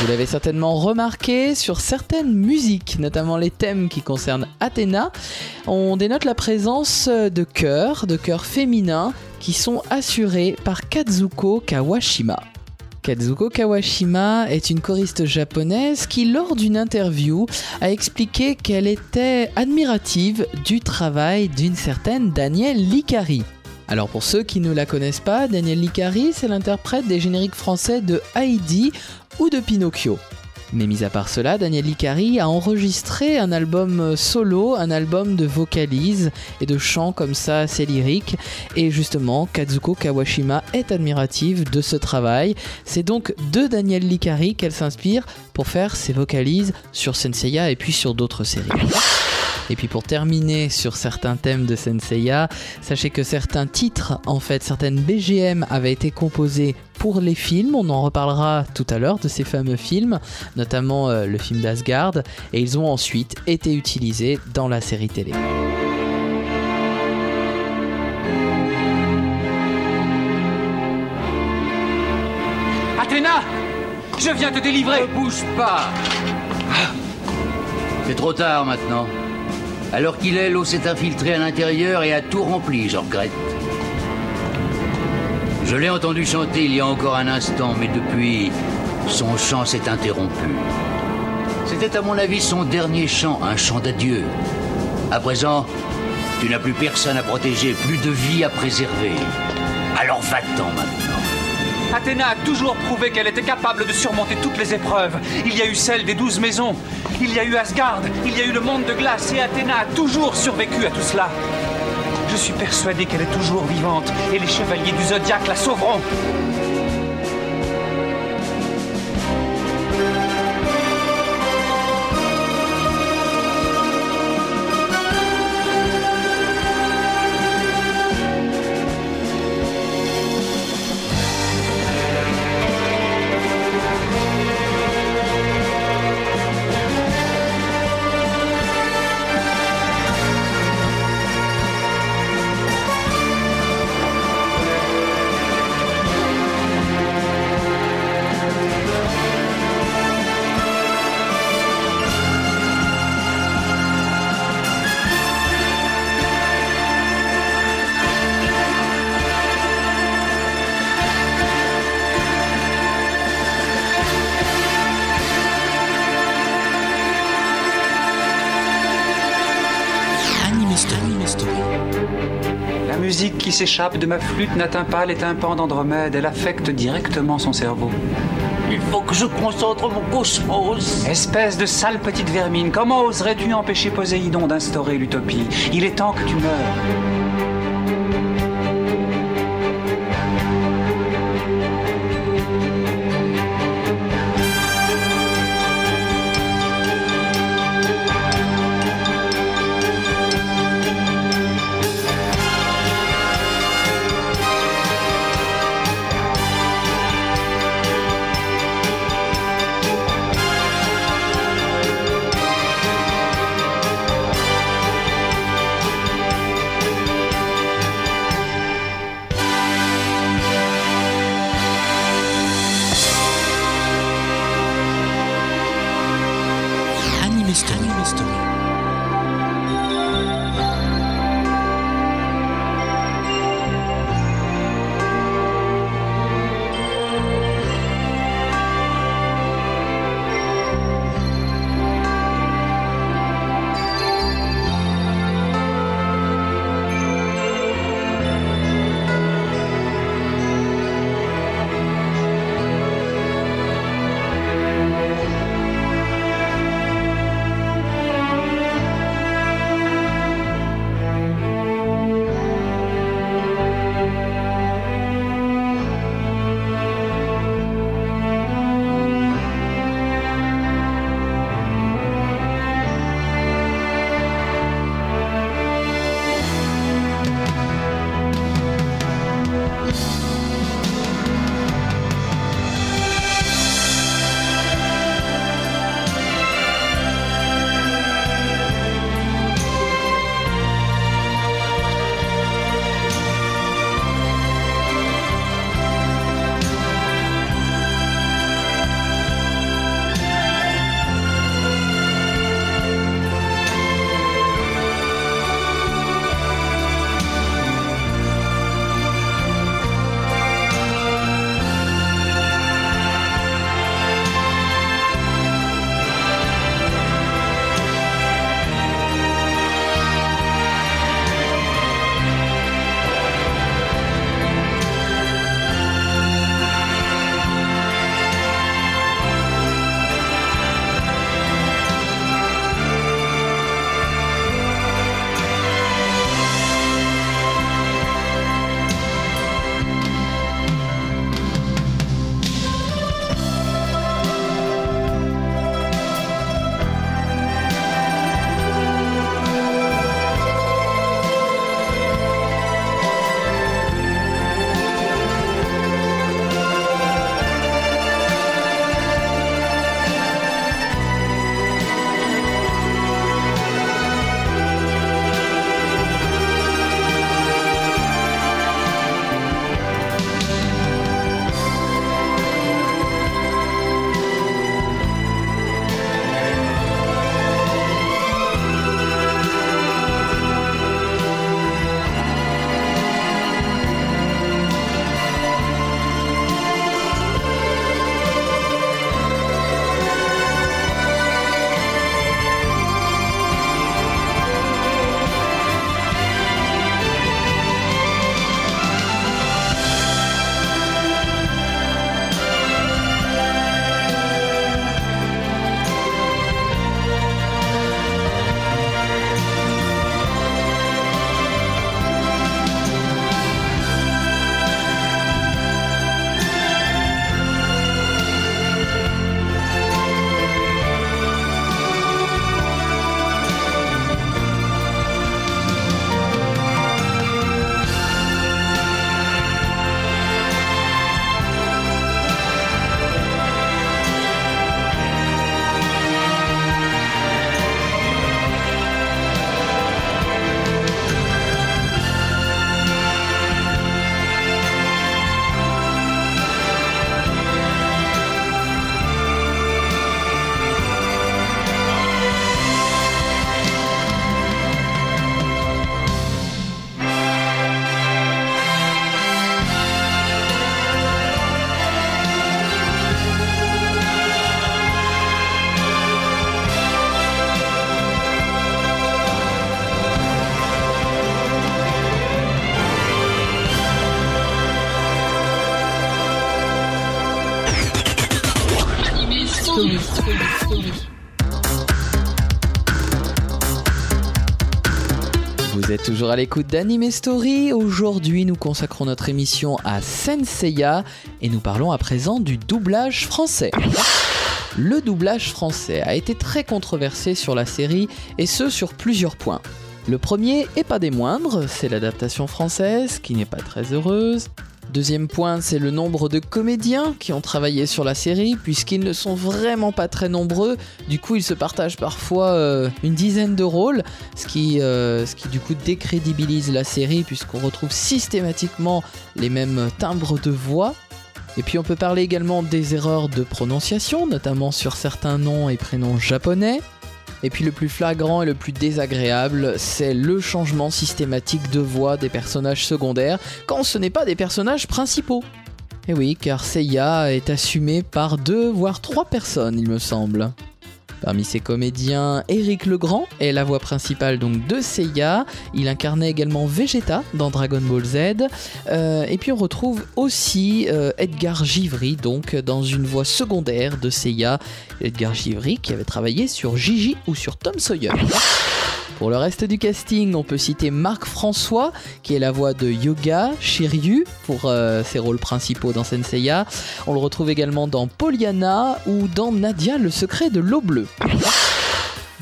Vous l'avez certainement remarqué sur certaines musiques, notamment les thèmes qui concernent Athéna, on dénote la présence de chœurs, de chœurs féminins qui sont assurés par Kazuko Kawashima. Kazuko Kawashima est une choriste japonaise qui, lors d'une interview, a expliqué qu'elle était admirative du travail d'une certaine Danielle Licari. Alors pour ceux qui ne la connaissent pas, Danielle Licari, c'est l'interprète des génériques français de Heidi ou de Pinocchio. Mais mis à part cela, Daniel Licari a enregistré un album solo, un album de vocalises et de chants comme ça assez lyriques. Et justement, Kazuko Kawashima est admirative de ce travail. C'est donc de Daniel Licari qu'elle s'inspire pour faire ses vocalises sur Senseiya et puis sur d'autres séries. Et puis pour terminer sur certains thèmes de Senseiya, sachez que certains titres, en fait, certaines BGM avaient été composées pour les films. On en reparlera tout à l'heure de ces fameux films, notamment euh, le film d'Asgard, et ils ont ensuite été utilisés dans la série télé. Athéna Je viens te délivrer Ne bouge pas C'est trop tard maintenant. Alors qu'il est, l'eau s'est infiltrée à l'intérieur et a tout rempli, je regrette. Je l'ai entendu chanter il y a encore un instant, mais depuis, son chant s'est interrompu. C'était à mon avis son dernier chant, un chant d'adieu. À présent, tu n'as plus personne à protéger, plus de vie à préserver. Alors va-t'en maintenant. Athéna a toujours prouvé qu'elle était capable de surmonter toutes les épreuves. Il y a eu celle des douze maisons, il y a eu Asgard, il y a eu le monde de glace et Athéna a toujours survécu à tout cela. Je suis persuadé qu'elle est toujours vivante et les chevaliers du zodiaque la sauveront. S'échappe de ma flûte n'atteint pas les tympans d'Andromède, elle affecte directement son cerveau. Il faut que je concentre mon cosmos. Espèce de sale petite vermine, comment oserais-tu empêcher Poséidon d'instaurer l'utopie? Il est temps que tu meurs. Toujours à l'écoute d'Anime Story. Aujourd'hui, nous consacrons notre émission à Senseiya et nous parlons à présent du doublage français. Le doublage français a été très controversé sur la série et ce sur plusieurs points. Le premier, et pas des moindres, c'est l'adaptation française qui n'est pas très heureuse. Deuxième point, c'est le nombre de comédiens qui ont travaillé sur la série, puisqu'ils ne sont vraiment pas très nombreux. Du coup, ils se partagent parfois euh, une dizaine de rôles, ce qui, euh, ce qui du coup décrédibilise la série, puisqu'on retrouve systématiquement les mêmes timbres de voix. Et puis on peut parler également des erreurs de prononciation, notamment sur certains noms et prénoms japonais. Et puis le plus flagrant et le plus désagréable, c'est le changement systématique de voix des personnages secondaires quand ce n'est pas des personnages principaux. Et oui, car Seiya est assumé par deux voire trois personnes, il me semble. Parmi ses comédiens, Eric Legrand est la voix principale donc de Seiya. Il incarnait également Vegeta dans Dragon Ball Z. Euh, et puis on retrouve aussi euh, Edgar Givry donc dans une voix secondaire de Seiya. Edgar Givry qui avait travaillé sur Gigi ou sur Tom Sawyer. Pour le reste du casting, on peut citer Marc François, qui est la voix de Yoga Shiryu pour euh, ses rôles principaux dans Senseiya. On le retrouve également dans Pollyanna ou dans Nadia, le secret de l'eau bleue.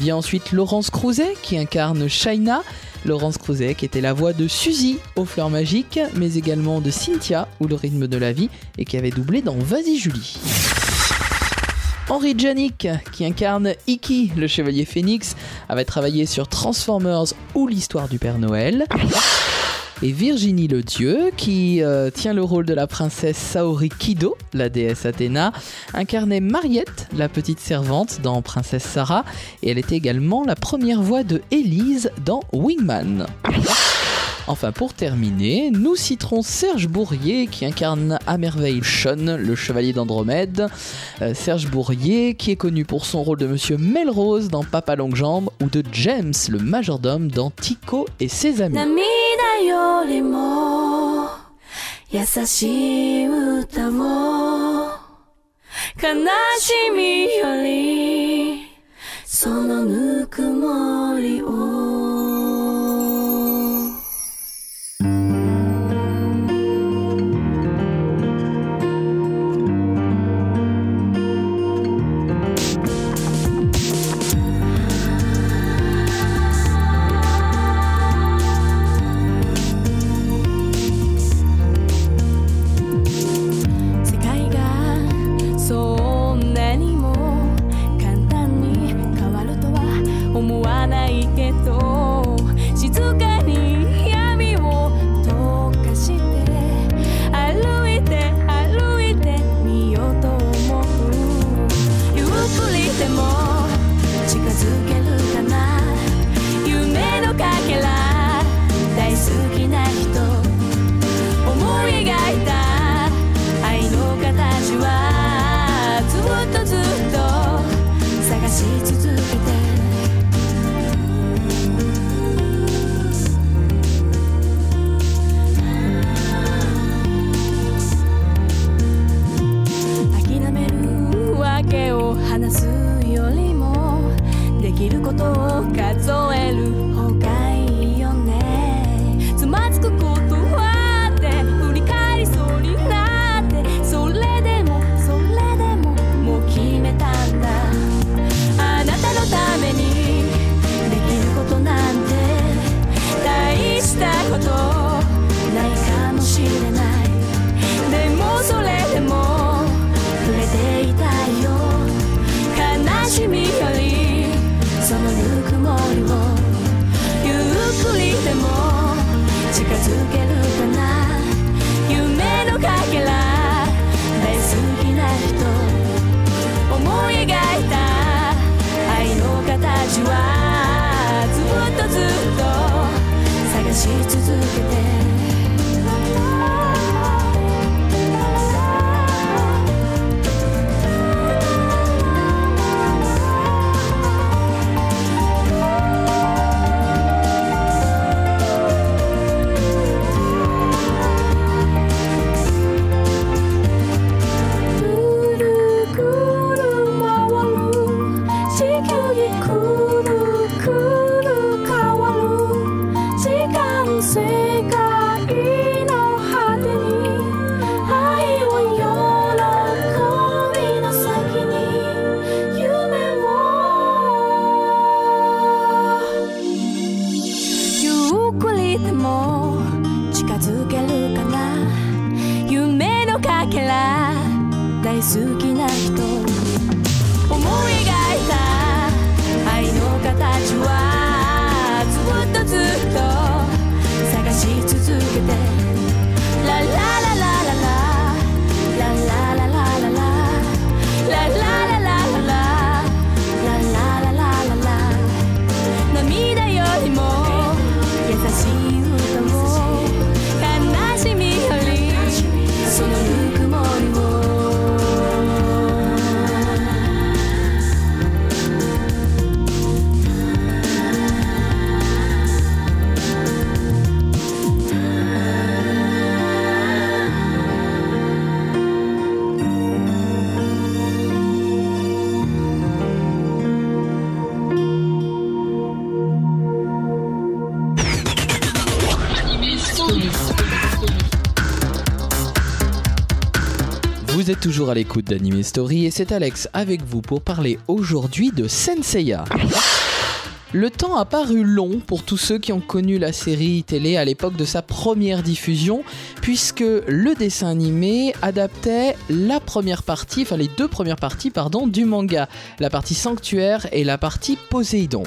Vient ensuite Laurence Crouzet, qui incarne Shaina. Laurence Crouzet, qui était la voix de Suzy aux Fleurs Magiques, mais également de Cynthia ou Le rythme de la vie, et qui avait doublé dans Vas-y Julie. Henri Janik, qui incarne Iki, le chevalier phénix, avait travaillé sur Transformers ou l'histoire du Père Noël. Et Virginie le Dieu, qui euh, tient le rôle de la princesse Saori Kido, la déesse Athéna, incarnait Mariette, la petite servante dans Princesse Sarah, et elle était également la première voix de Élise dans Wingman. Enfin, pour terminer, nous citerons Serge Bourrier qui incarne à merveille Sean, le chevalier d'Andromède. Euh, Serge Bourrier qui est connu pour son rôle de Monsieur Melrose dans Papa Longue Jambe ou de James, le majordome dans Tico et ses amis. Toujours à l'écoute d'Anime Story et c'est Alex avec vous pour parler aujourd'hui de Senseiya. Le temps a paru long pour tous ceux qui ont connu la série télé à l'époque de sa première diffusion, puisque le dessin animé adaptait la première partie, enfin les deux premières parties, pardon, du manga, la partie Sanctuaire et la partie Poséidon.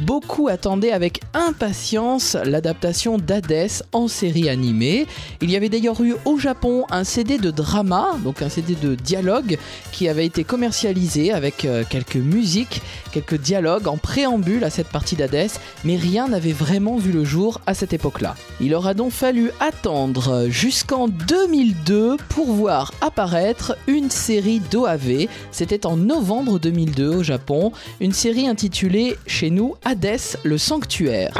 Beaucoup attendaient avec impatience l'adaptation d'Hadès en série animée. Il y avait d'ailleurs eu au Japon un CD de drama, donc un CD de dialogue, qui avait été commercialisé avec euh, quelques musiques, quelques dialogues en préambule à cette partie d'Hadès, mais rien n'avait vraiment vu le jour à cette époque-là. Il aura donc fallu attendre jusqu'en 2002 pour voir apparaître une série d'OAV. C'était en novembre 2002 au Japon, une série intitulée chez nous Hadès, le sanctuaire.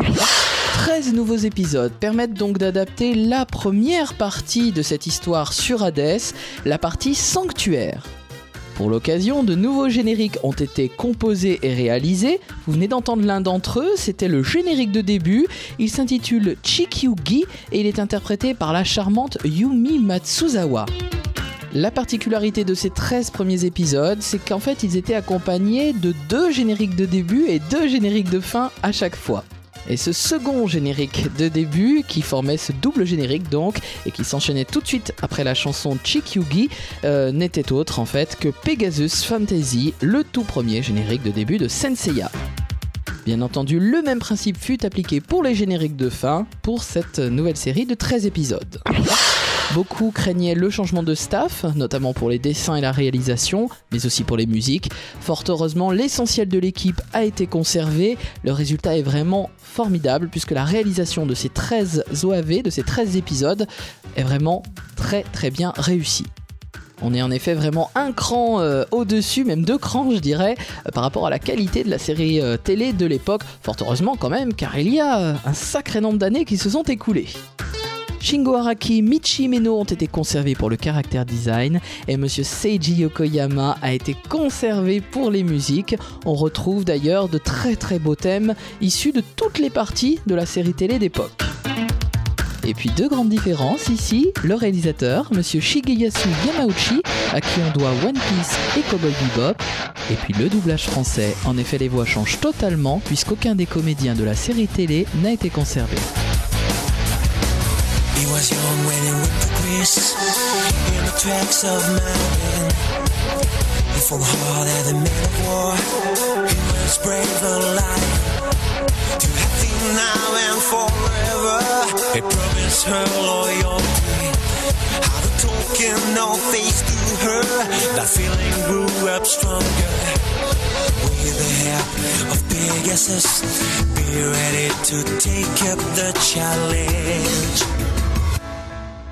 13 nouveaux épisodes permettent donc d'adapter la première partie de cette histoire sur Hadès, la partie sanctuaire. Pour l'occasion, de nouveaux génériques ont été composés et réalisés. Vous venez d'entendre l'un d'entre eux, c'était le générique de début. Il s'intitule Chikyugi et il est interprété par la charmante Yumi Matsuzawa. La particularité de ces 13 premiers épisodes, c'est qu'en fait ils étaient accompagnés de deux génériques de début et deux génériques de fin à chaque fois. Et ce second générique de début, qui formait ce double générique donc, et qui s'enchaînait tout de suite après la chanson Chikyugi, euh, n'était autre en fait que Pegasus Fantasy, le tout premier générique de début de Senseiya. Bien entendu, le même principe fut appliqué pour les génériques de fin pour cette nouvelle série de 13 épisodes. Beaucoup craignaient le changement de staff, notamment pour les dessins et la réalisation, mais aussi pour les musiques. Fort heureusement, l'essentiel de l'équipe a été conservé. Le résultat est vraiment formidable puisque la réalisation de ces 13 OAV, de ces 13 épisodes, est vraiment très très bien réussie. On est en effet vraiment un cran euh, au-dessus, même deux crans je dirais, euh, par rapport à la qualité de la série euh, télé de l'époque. Fort heureusement quand même, car il y a un sacré nombre d'années qui se sont écoulées. Shingo Araki, Michi Meno ont été conservés pour le caractère design et Monsieur Seiji Yokoyama a été conservé pour les musiques. On retrouve d'ailleurs de très très beaux thèmes issus de toutes les parties de la série télé d'époque. Et puis deux grandes différences ici, le réalisateur, Monsieur Shigeyasu Yamauchi, à qui on doit One Piece et Cowboy Bebop, et puis le doublage français, en effet les voix changent totalement puisqu'aucun des comédiens de la série télé n'a été conservé. Was young when he went to Greece in the tracks of mountain. He fought hard as a man of war. He was brave and lion. To happy now and forever. He promised her loyalty. How to talk in no face to her. That feeling grew up stronger. With the help of Pegasus, be ready to take up the challenge.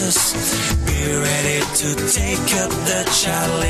Be ready to take up the challenge.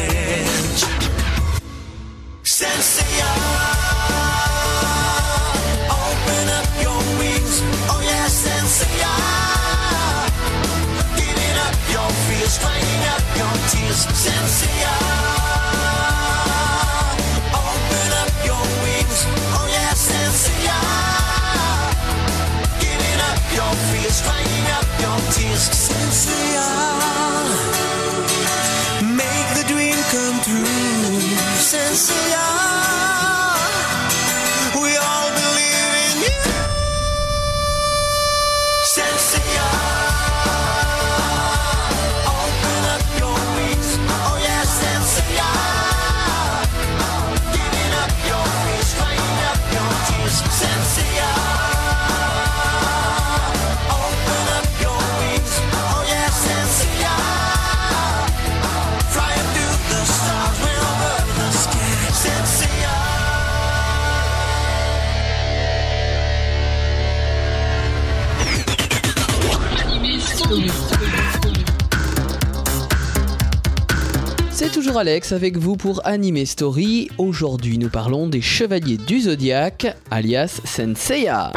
Avec vous pour Anime Story. Aujourd'hui, nous parlons des Chevaliers du Zodiaque, alias Senseiya.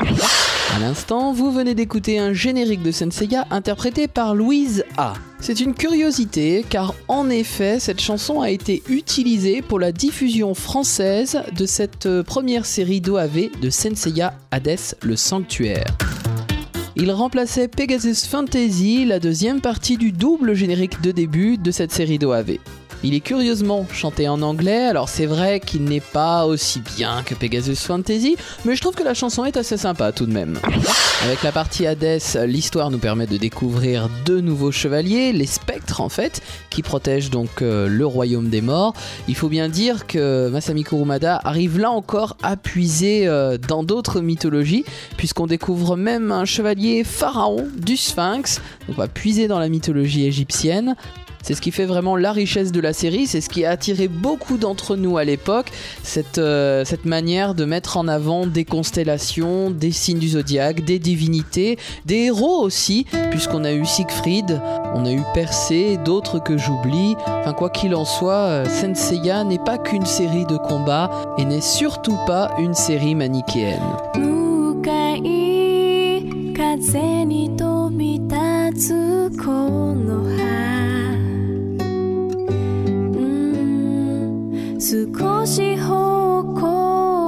À l'instant, vous venez d'écouter un générique de Senseiya interprété par Louise A. C'est une curiosité car en effet, cette chanson a été utilisée pour la diffusion française de cette euh, première série d'OAV de Senseiya Hades le Sanctuaire. Il remplaçait Pegasus Fantasy, la deuxième partie du double générique de début de cette série d'OAV. Il est curieusement chanté en anglais, alors c'est vrai qu'il n'est pas aussi bien que Pegasus Fantasy, mais je trouve que la chanson est assez sympa tout de même. Avec la partie Hades, l'histoire nous permet de découvrir deux nouveaux chevaliers, les spectres en fait, qui protègent donc euh, le royaume des morts. Il faut bien dire que Masami Kurumada arrive là encore à puiser euh, dans d'autres mythologies, puisqu'on découvre même un chevalier pharaon du Sphinx, donc on va puiser dans la mythologie égyptienne. C'est ce qui fait vraiment la richesse de la série, c'est ce qui a attiré beaucoup d'entre nous à l'époque, cette, euh, cette manière de mettre en avant des constellations, des signes du zodiaque, des divinités, des héros aussi, puisqu'on a eu Siegfried, on a eu Persée, d'autres que j'oublie. Enfin, quoi qu'il en soit, euh, Senseiya n'est pas qu'une série de combats et n'est surtout pas une série manichéenne. 向かい風に飛び立つこの葉 少し方向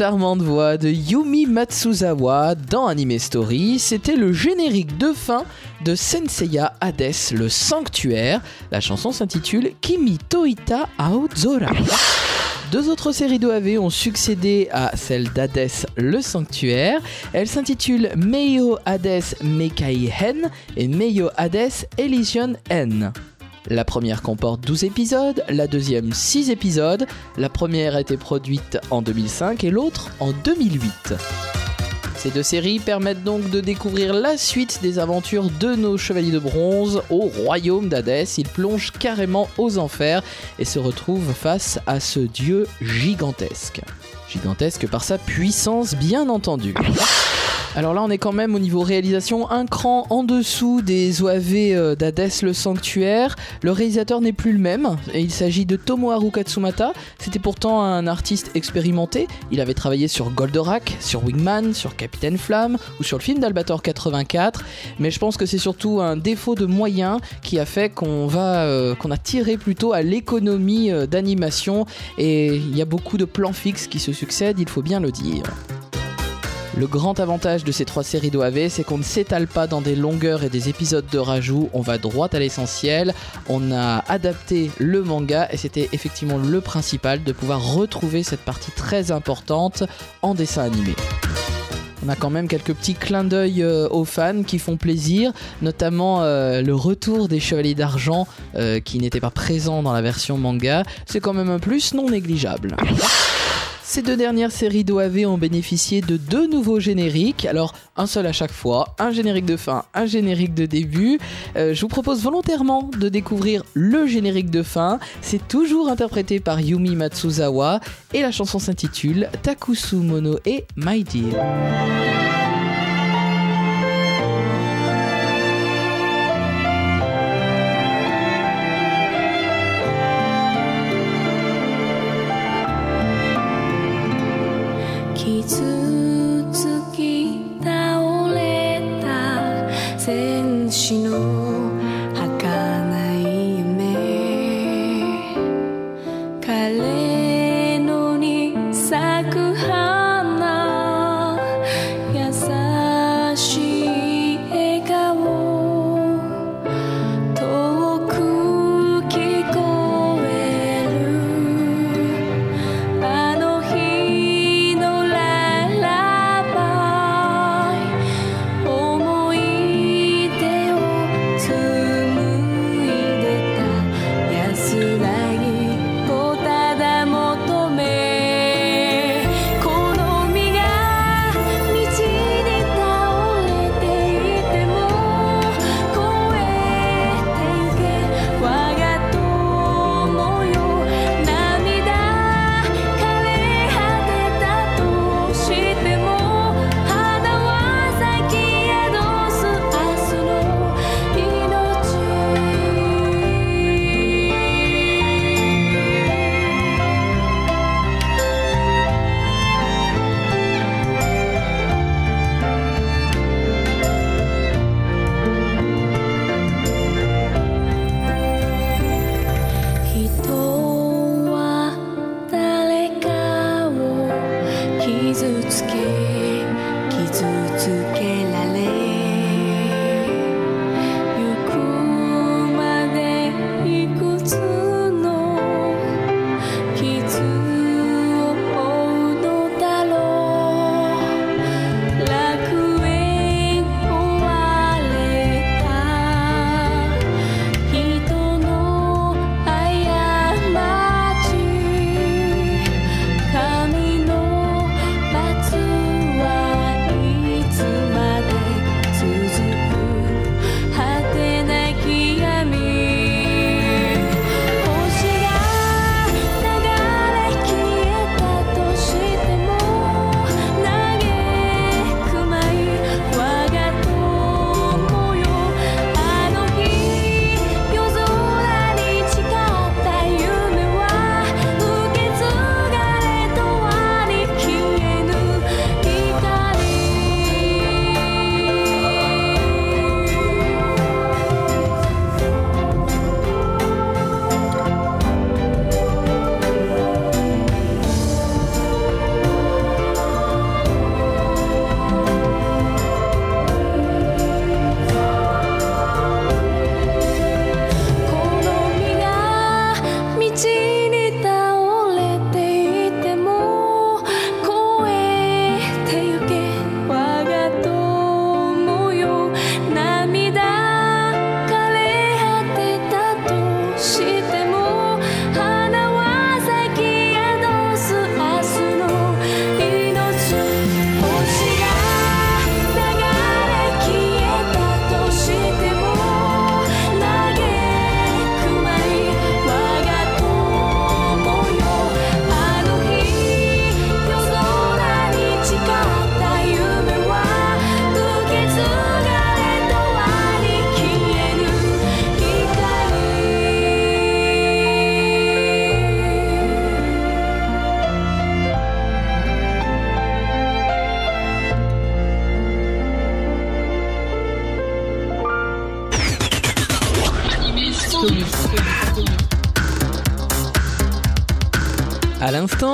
charmante voix de Yumi Matsuzawa dans Anime Story, c'était le générique de fin de Senseiya Hades, le sanctuaire. La chanson s'intitule Kimi Toita Aozora. Deux autres séries d'OAV ont succédé à celle d'Hades, le sanctuaire. Elles s'intitulent Meiyo Hades Mekai Hen et Meiyo Hades Elysian N. La première comporte 12 épisodes, la deuxième 6 épisodes. La première a été produite en 2005 et l'autre en 2008. Ces deux séries permettent donc de découvrir la suite des aventures de nos chevaliers de bronze au royaume d'Hadès. Ils plongent carrément aux enfers et se retrouvent face à ce dieu gigantesque. Gigantesque par sa puissance, bien entendu. Alors là, on est quand même au niveau réalisation un cran en dessous des OAV euh, d'Hadès le Sanctuaire. Le réalisateur n'est plus le même, et il s'agit de Tomoharu Katsumata. C'était pourtant un artiste expérimenté. Il avait travaillé sur Goldorak, sur Wingman, sur Capitaine Flamme ou sur le film d'Albator 84. Mais je pense que c'est surtout un défaut de moyens qui a fait qu'on va, euh, qu'on a tiré plutôt à l'économie euh, d'animation. Et il y a beaucoup de plans fixes qui se succèdent, il faut bien le dire. Le grand avantage de ces trois séries d'OAV, c'est qu'on ne s'étale pas dans des longueurs et des épisodes de rajout, on va droit à l'essentiel, on a adapté le manga et c'était effectivement le principal de pouvoir retrouver cette partie très importante en dessin animé. On a quand même quelques petits clins d'œil euh, aux fans qui font plaisir, notamment euh, le retour des Chevaliers d'Argent euh, qui n'étaient pas présents dans la version manga. C'est quand même un plus non négligeable. Ces deux dernières séries d'OAV ont bénéficié de deux nouveaux génériques, alors un seul à chaque fois, un générique de fin, un générique de début. Euh, je vous propose volontairement de découvrir le générique de fin, c'est toujours interprété par Yumi Matsuzawa et la chanson s'intitule Takusu Mono et My Dear.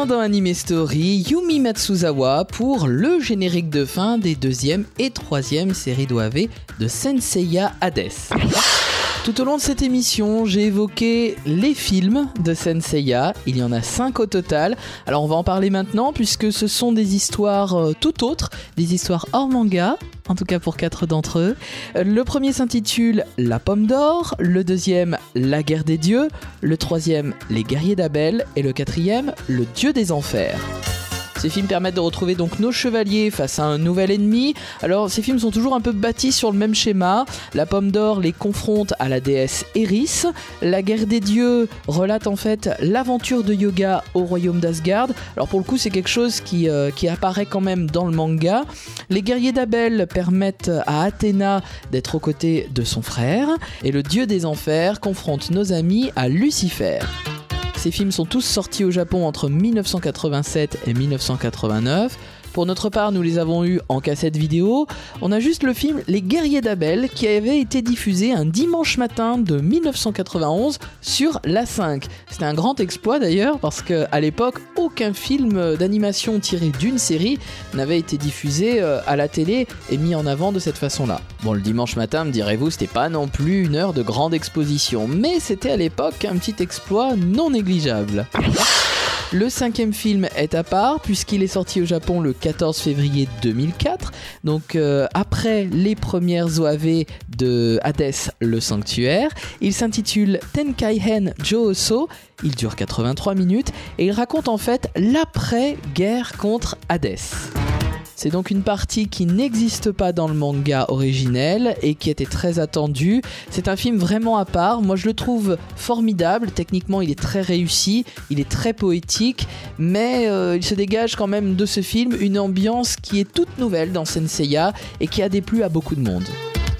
Dans Anime Story, Yumi Matsuzawa pour le générique de fin des deuxième et troisième séries d'OAV de Senseiya Hades. Tout au long de cette émission, j'ai évoqué les films de Senseiya. Il y en a 5 au total. Alors on va en parler maintenant puisque ce sont des histoires euh, tout autres, des histoires hors manga, en tout cas pour quatre d'entre eux. Le premier s'intitule La pomme d'or, le deuxième La guerre des dieux, le troisième Les guerriers d'Abel et le quatrième Le dieu des enfers. Ces films permettent de retrouver donc nos chevaliers face à un nouvel ennemi. Alors ces films sont toujours un peu bâtis sur le même schéma. La pomme d'or les confronte à la déesse Eris. La guerre des dieux relate en fait l'aventure de Yoga au royaume d'Asgard. Alors pour le coup c'est quelque chose qui, euh, qui apparaît quand même dans le manga. Les guerriers d'Abel permettent à Athéna d'être aux côtés de son frère. Et le dieu des enfers confronte nos amis à Lucifer. Ces films sont tous sortis au Japon entre 1987 et 1989. Pour notre part, nous les avons eus en cassette vidéo. On a juste le film Les Guerriers d'Abel qui avait été diffusé un dimanche matin de 1991 sur la 5. C'était un grand exploit d'ailleurs parce qu'à l'époque, aucun film d'animation tiré d'une série n'avait été diffusé euh, à la télé et mis en avant de cette façon-là. Bon, le dimanche matin, me direz-vous, c'était pas non plus une heure de grande exposition, mais c'était à l'époque un petit exploit non négligeable. Le cinquième film est à part puisqu'il est sorti au Japon le 14 février 2004, donc euh, après les premières OAV de Hades le Sanctuaire. Il s'intitule Tenkaihen Jooso, il dure 83 minutes et il raconte en fait l'après-guerre contre Hades. C'est donc une partie qui n'existe pas dans le manga originel et qui était très attendue. C'est un film vraiment à part. Moi, je le trouve formidable. Techniquement, il est très réussi, il est très poétique, mais euh, il se dégage quand même de ce film une ambiance qui est toute nouvelle dans Senseiya et qui a déplu à beaucoup de monde.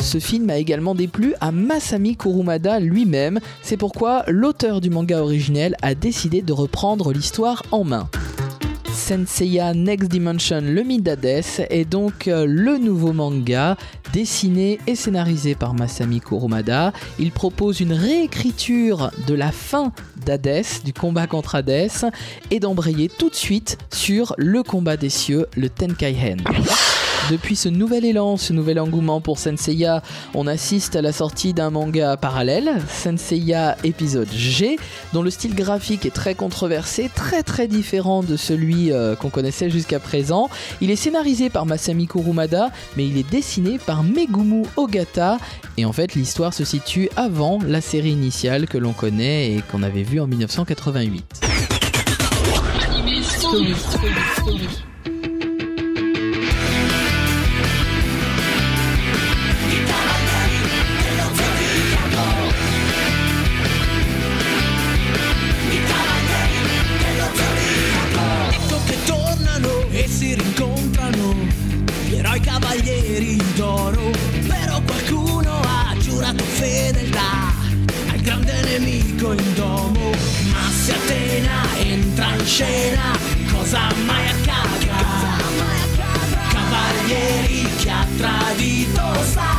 Ce film a également déplu à Masami Kurumada lui-même. C'est pourquoi l'auteur du manga originel a décidé de reprendre l'histoire en main. Senseiya Next Dimension Le d'Hadès est donc euh, le nouveau manga dessiné et scénarisé par Masami Kurumada. Il propose une réécriture de la fin d'Hadès, du combat contre Hades, et d'embrayer tout de suite sur le combat des cieux, le Tenkaihen. Depuis ce nouvel élan, ce nouvel engouement pour Senseiya, on assiste à la sortie d'un manga parallèle, Senseiya épisode G, dont le style graphique est très controversé, très très différent de celui euh, qu'on connaissait jusqu'à présent. Il est scénarisé par Masami Kurumada, mais il est dessiné par Megumu Ogata, et en fait l'histoire se situe avant la série initiale que l'on connaît et qu'on avait vue en 1988. Scena, cosa mai accadrà? Cavalieri chi ha tradito sa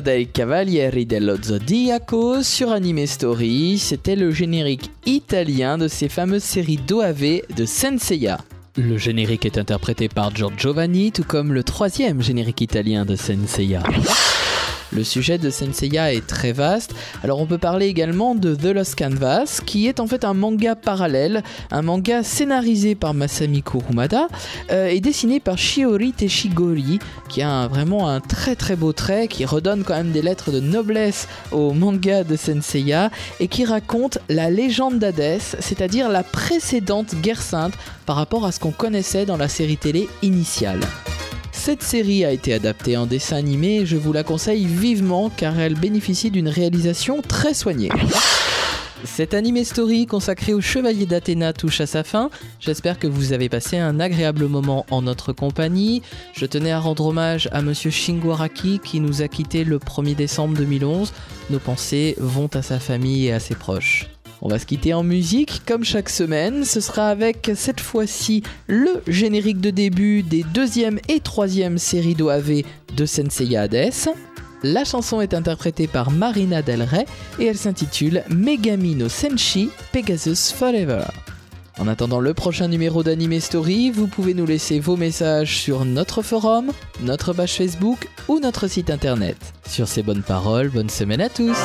Cavalieri dello Zodiaco sur Anime Story, c'était le générique italien de ces fameuses séries d'OAV de Senseiya. Le générique est interprété par Giorgio Giovanni, tout comme le troisième générique italien de Senseiya. Le sujet de Senseiya est très vaste, alors on peut parler également de The Lost Canvas, qui est en fait un manga parallèle, un manga scénarisé par Masami Kurumada euh, et dessiné par Shiori Teshigori, qui a vraiment un très très beau trait, qui redonne quand même des lettres de noblesse au manga de Senseiya, et qui raconte la légende d'Hadès, c'est-à-dire la précédente guerre sainte par rapport à ce qu'on connaissait dans la série télé initiale. Cette série a été adaptée en dessin animé et je vous la conseille vivement car elle bénéficie d'une réalisation très soignée. Cet animé story consacré au chevalier d'Athéna touche à sa fin. J'espère que vous avez passé un agréable moment en notre compagnie. Je tenais à rendre hommage à monsieur Shingo Araki qui nous a quittés le 1er décembre 2011. Nos pensées vont à sa famille et à ses proches. On va se quitter en musique comme chaque semaine. Ce sera avec cette fois-ci le générique de début des deuxième et troisième séries d'OAV de Senseiya Hades. La chanson est interprétée par Marina Del Rey et elle s'intitule Megami no Senshi Pegasus Forever. En attendant le prochain numéro d'Anime Story, vous pouvez nous laisser vos messages sur notre forum, notre page Facebook ou notre site internet. Sur ces bonnes paroles, bonne semaine à tous!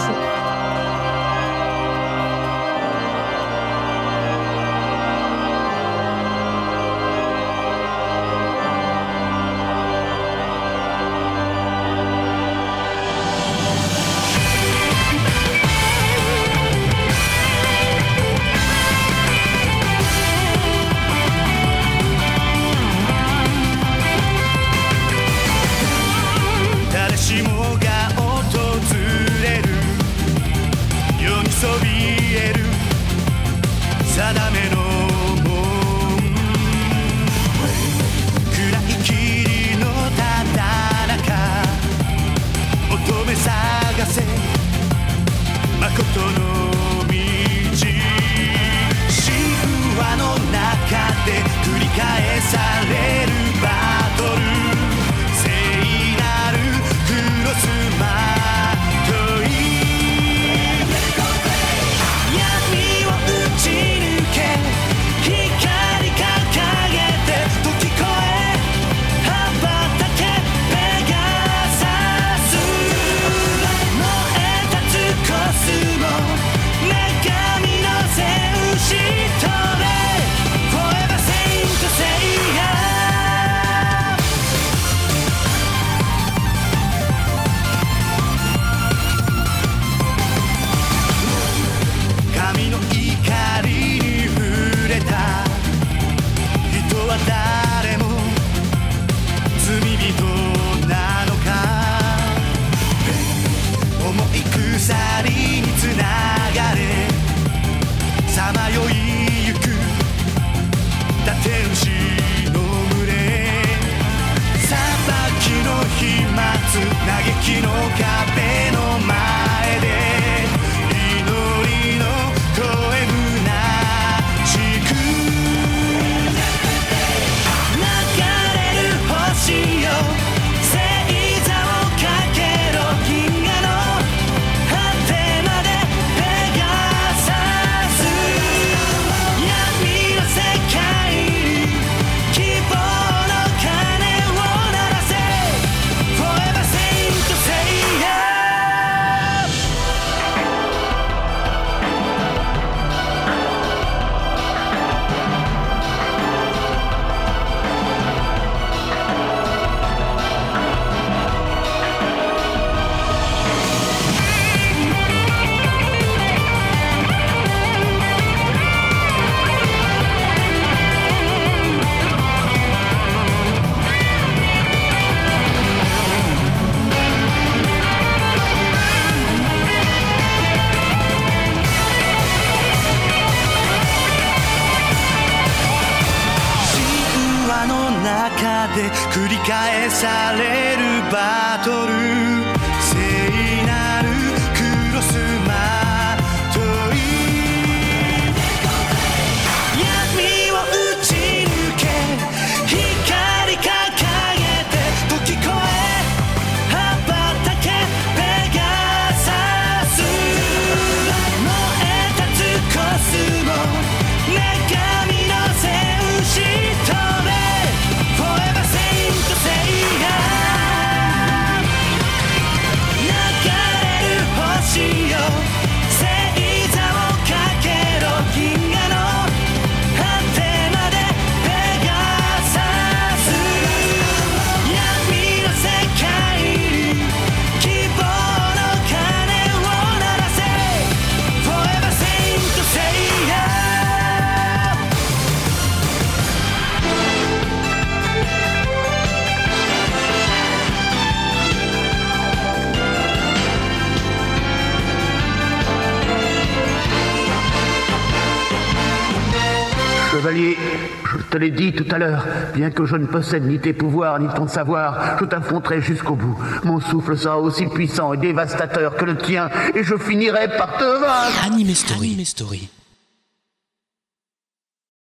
Tout à l'heure, bien que je ne possède ni tes pouvoirs ni ton savoir, je t'affronterai jusqu'au bout. Mon souffle sera aussi puissant et dévastateur que le tien, et je finirai par te vaincre. Anime Story. Story.